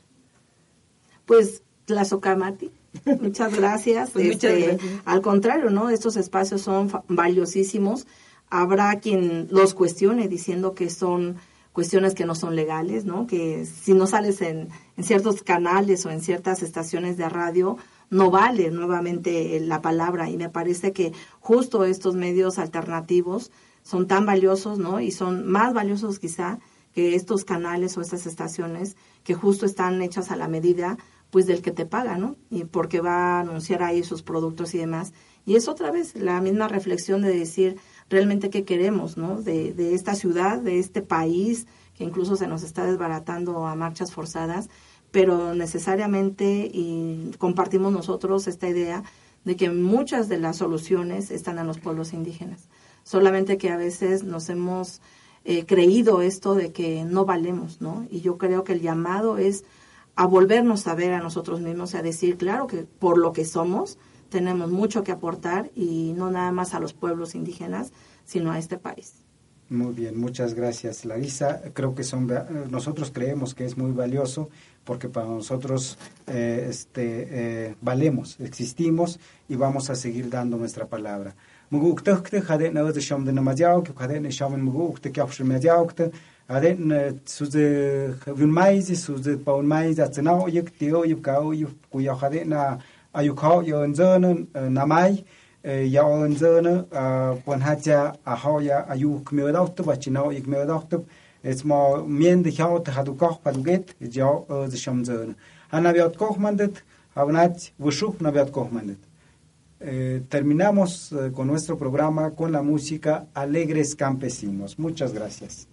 Pues Tlazocamati, muchas gracias. Pues muchas este, gracias. Al contrario, ¿no? Estos espacios son valiosísimos. Habrá quien los cuestione diciendo que son cuestiones que no son legales, ¿no? Que si no sales en, en ciertos canales o en ciertas estaciones de radio, no vale nuevamente la palabra y me parece que justo estos medios alternativos son tan valiosos, ¿no? Y son más valiosos quizá que estos canales o estas estaciones que justo están hechas a la medida pues del que te paga, ¿no? Y porque va a anunciar ahí sus productos y demás. Y es otra vez la misma reflexión de decir realmente qué queremos, ¿no? De, de esta ciudad, de este país, que incluso se nos está desbaratando a marchas forzadas, pero necesariamente y compartimos nosotros esta idea de que muchas de las soluciones están en los pueblos indígenas. Solamente que a veces nos hemos eh, creído esto de que no valemos, ¿no? Y yo creo que el llamado es a volvernos a ver a nosotros mismos y a decir, claro que por lo que somos tenemos mucho que aportar y no nada más a los pueblos indígenas, sino a este país. Muy bien, muchas gracias Larisa. Creo que son nosotros creemos que es muy valioso porque para nosotros eh, este, eh, valemos, existimos y vamos a seguir dando nuestra palabra. Mugukte jade na de sham de namajau ke jade ne sham mugukte ke afshir majau ke jade ne suze vun maiz suze paun maiz atnao yek tio yek kau yek ku ya jade na ayukau yo nzon namai ya nzon pon haja a hoya ayuk me dautte bachinao yek me dautte es ma mien de jaut hadu koch paduget ja de sham zon ana biot koch mandet avnat vushuk na biot koch mandet Eh, terminamos eh, con nuestro programa con la música Alegres Campesinos. Muchas gracias.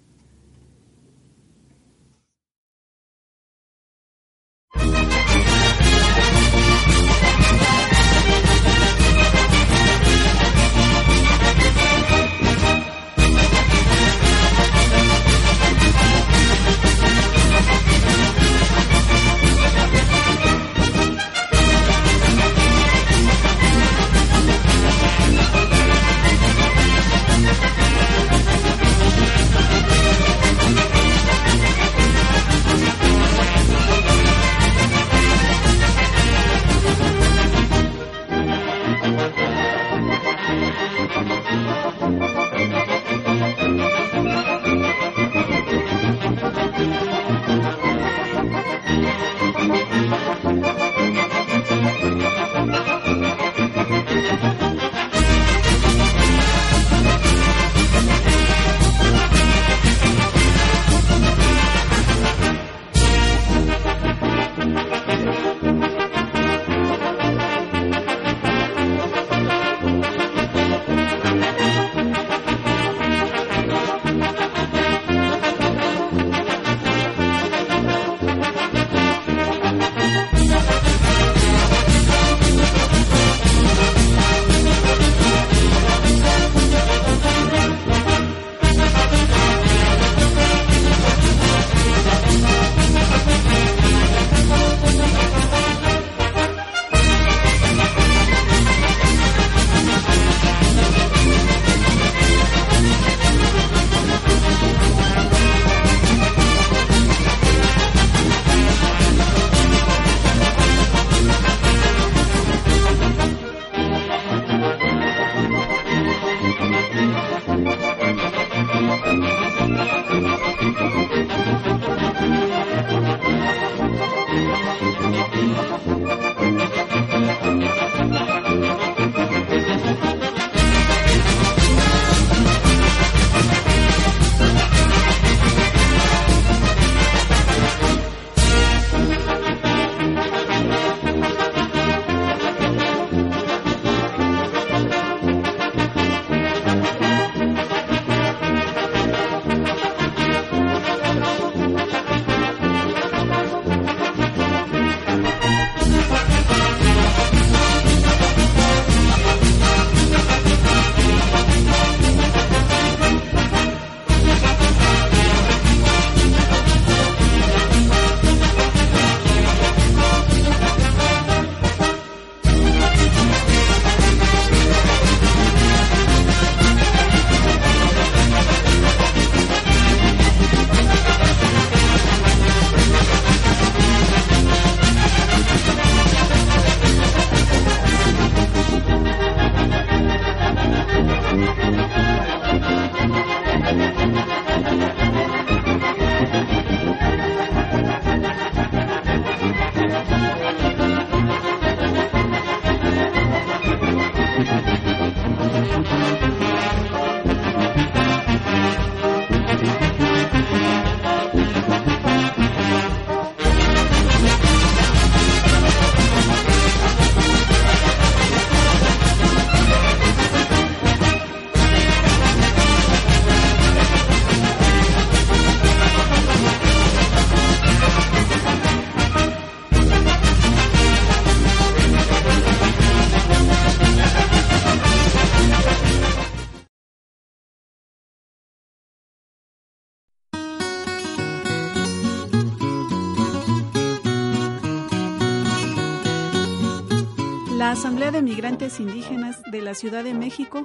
Asamblea de Migrantes Indígenas de la Ciudad de México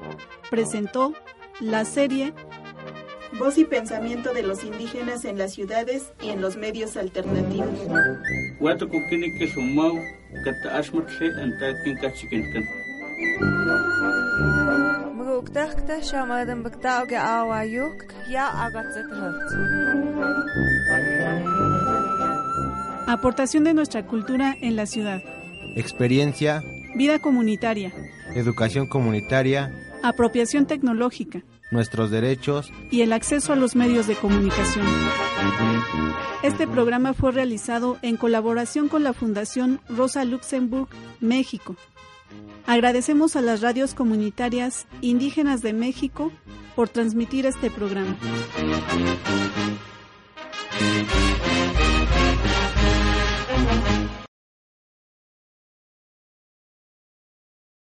presentó la serie Voz y pensamiento de los indígenas en las ciudades y en los medios alternativos. Aportación de nuestra cultura en la ciudad. experiencia, Vida comunitaria. educación comunitaria, Apropiación tecnológica. nuestros derechos, y el acceso a los medios de comunicación. Este programa fue realizado en colaboración con la Fundación Rosa Luxemburg, México. Agradecemos a las radios comunitarias indígenas de México por transmitir este programa.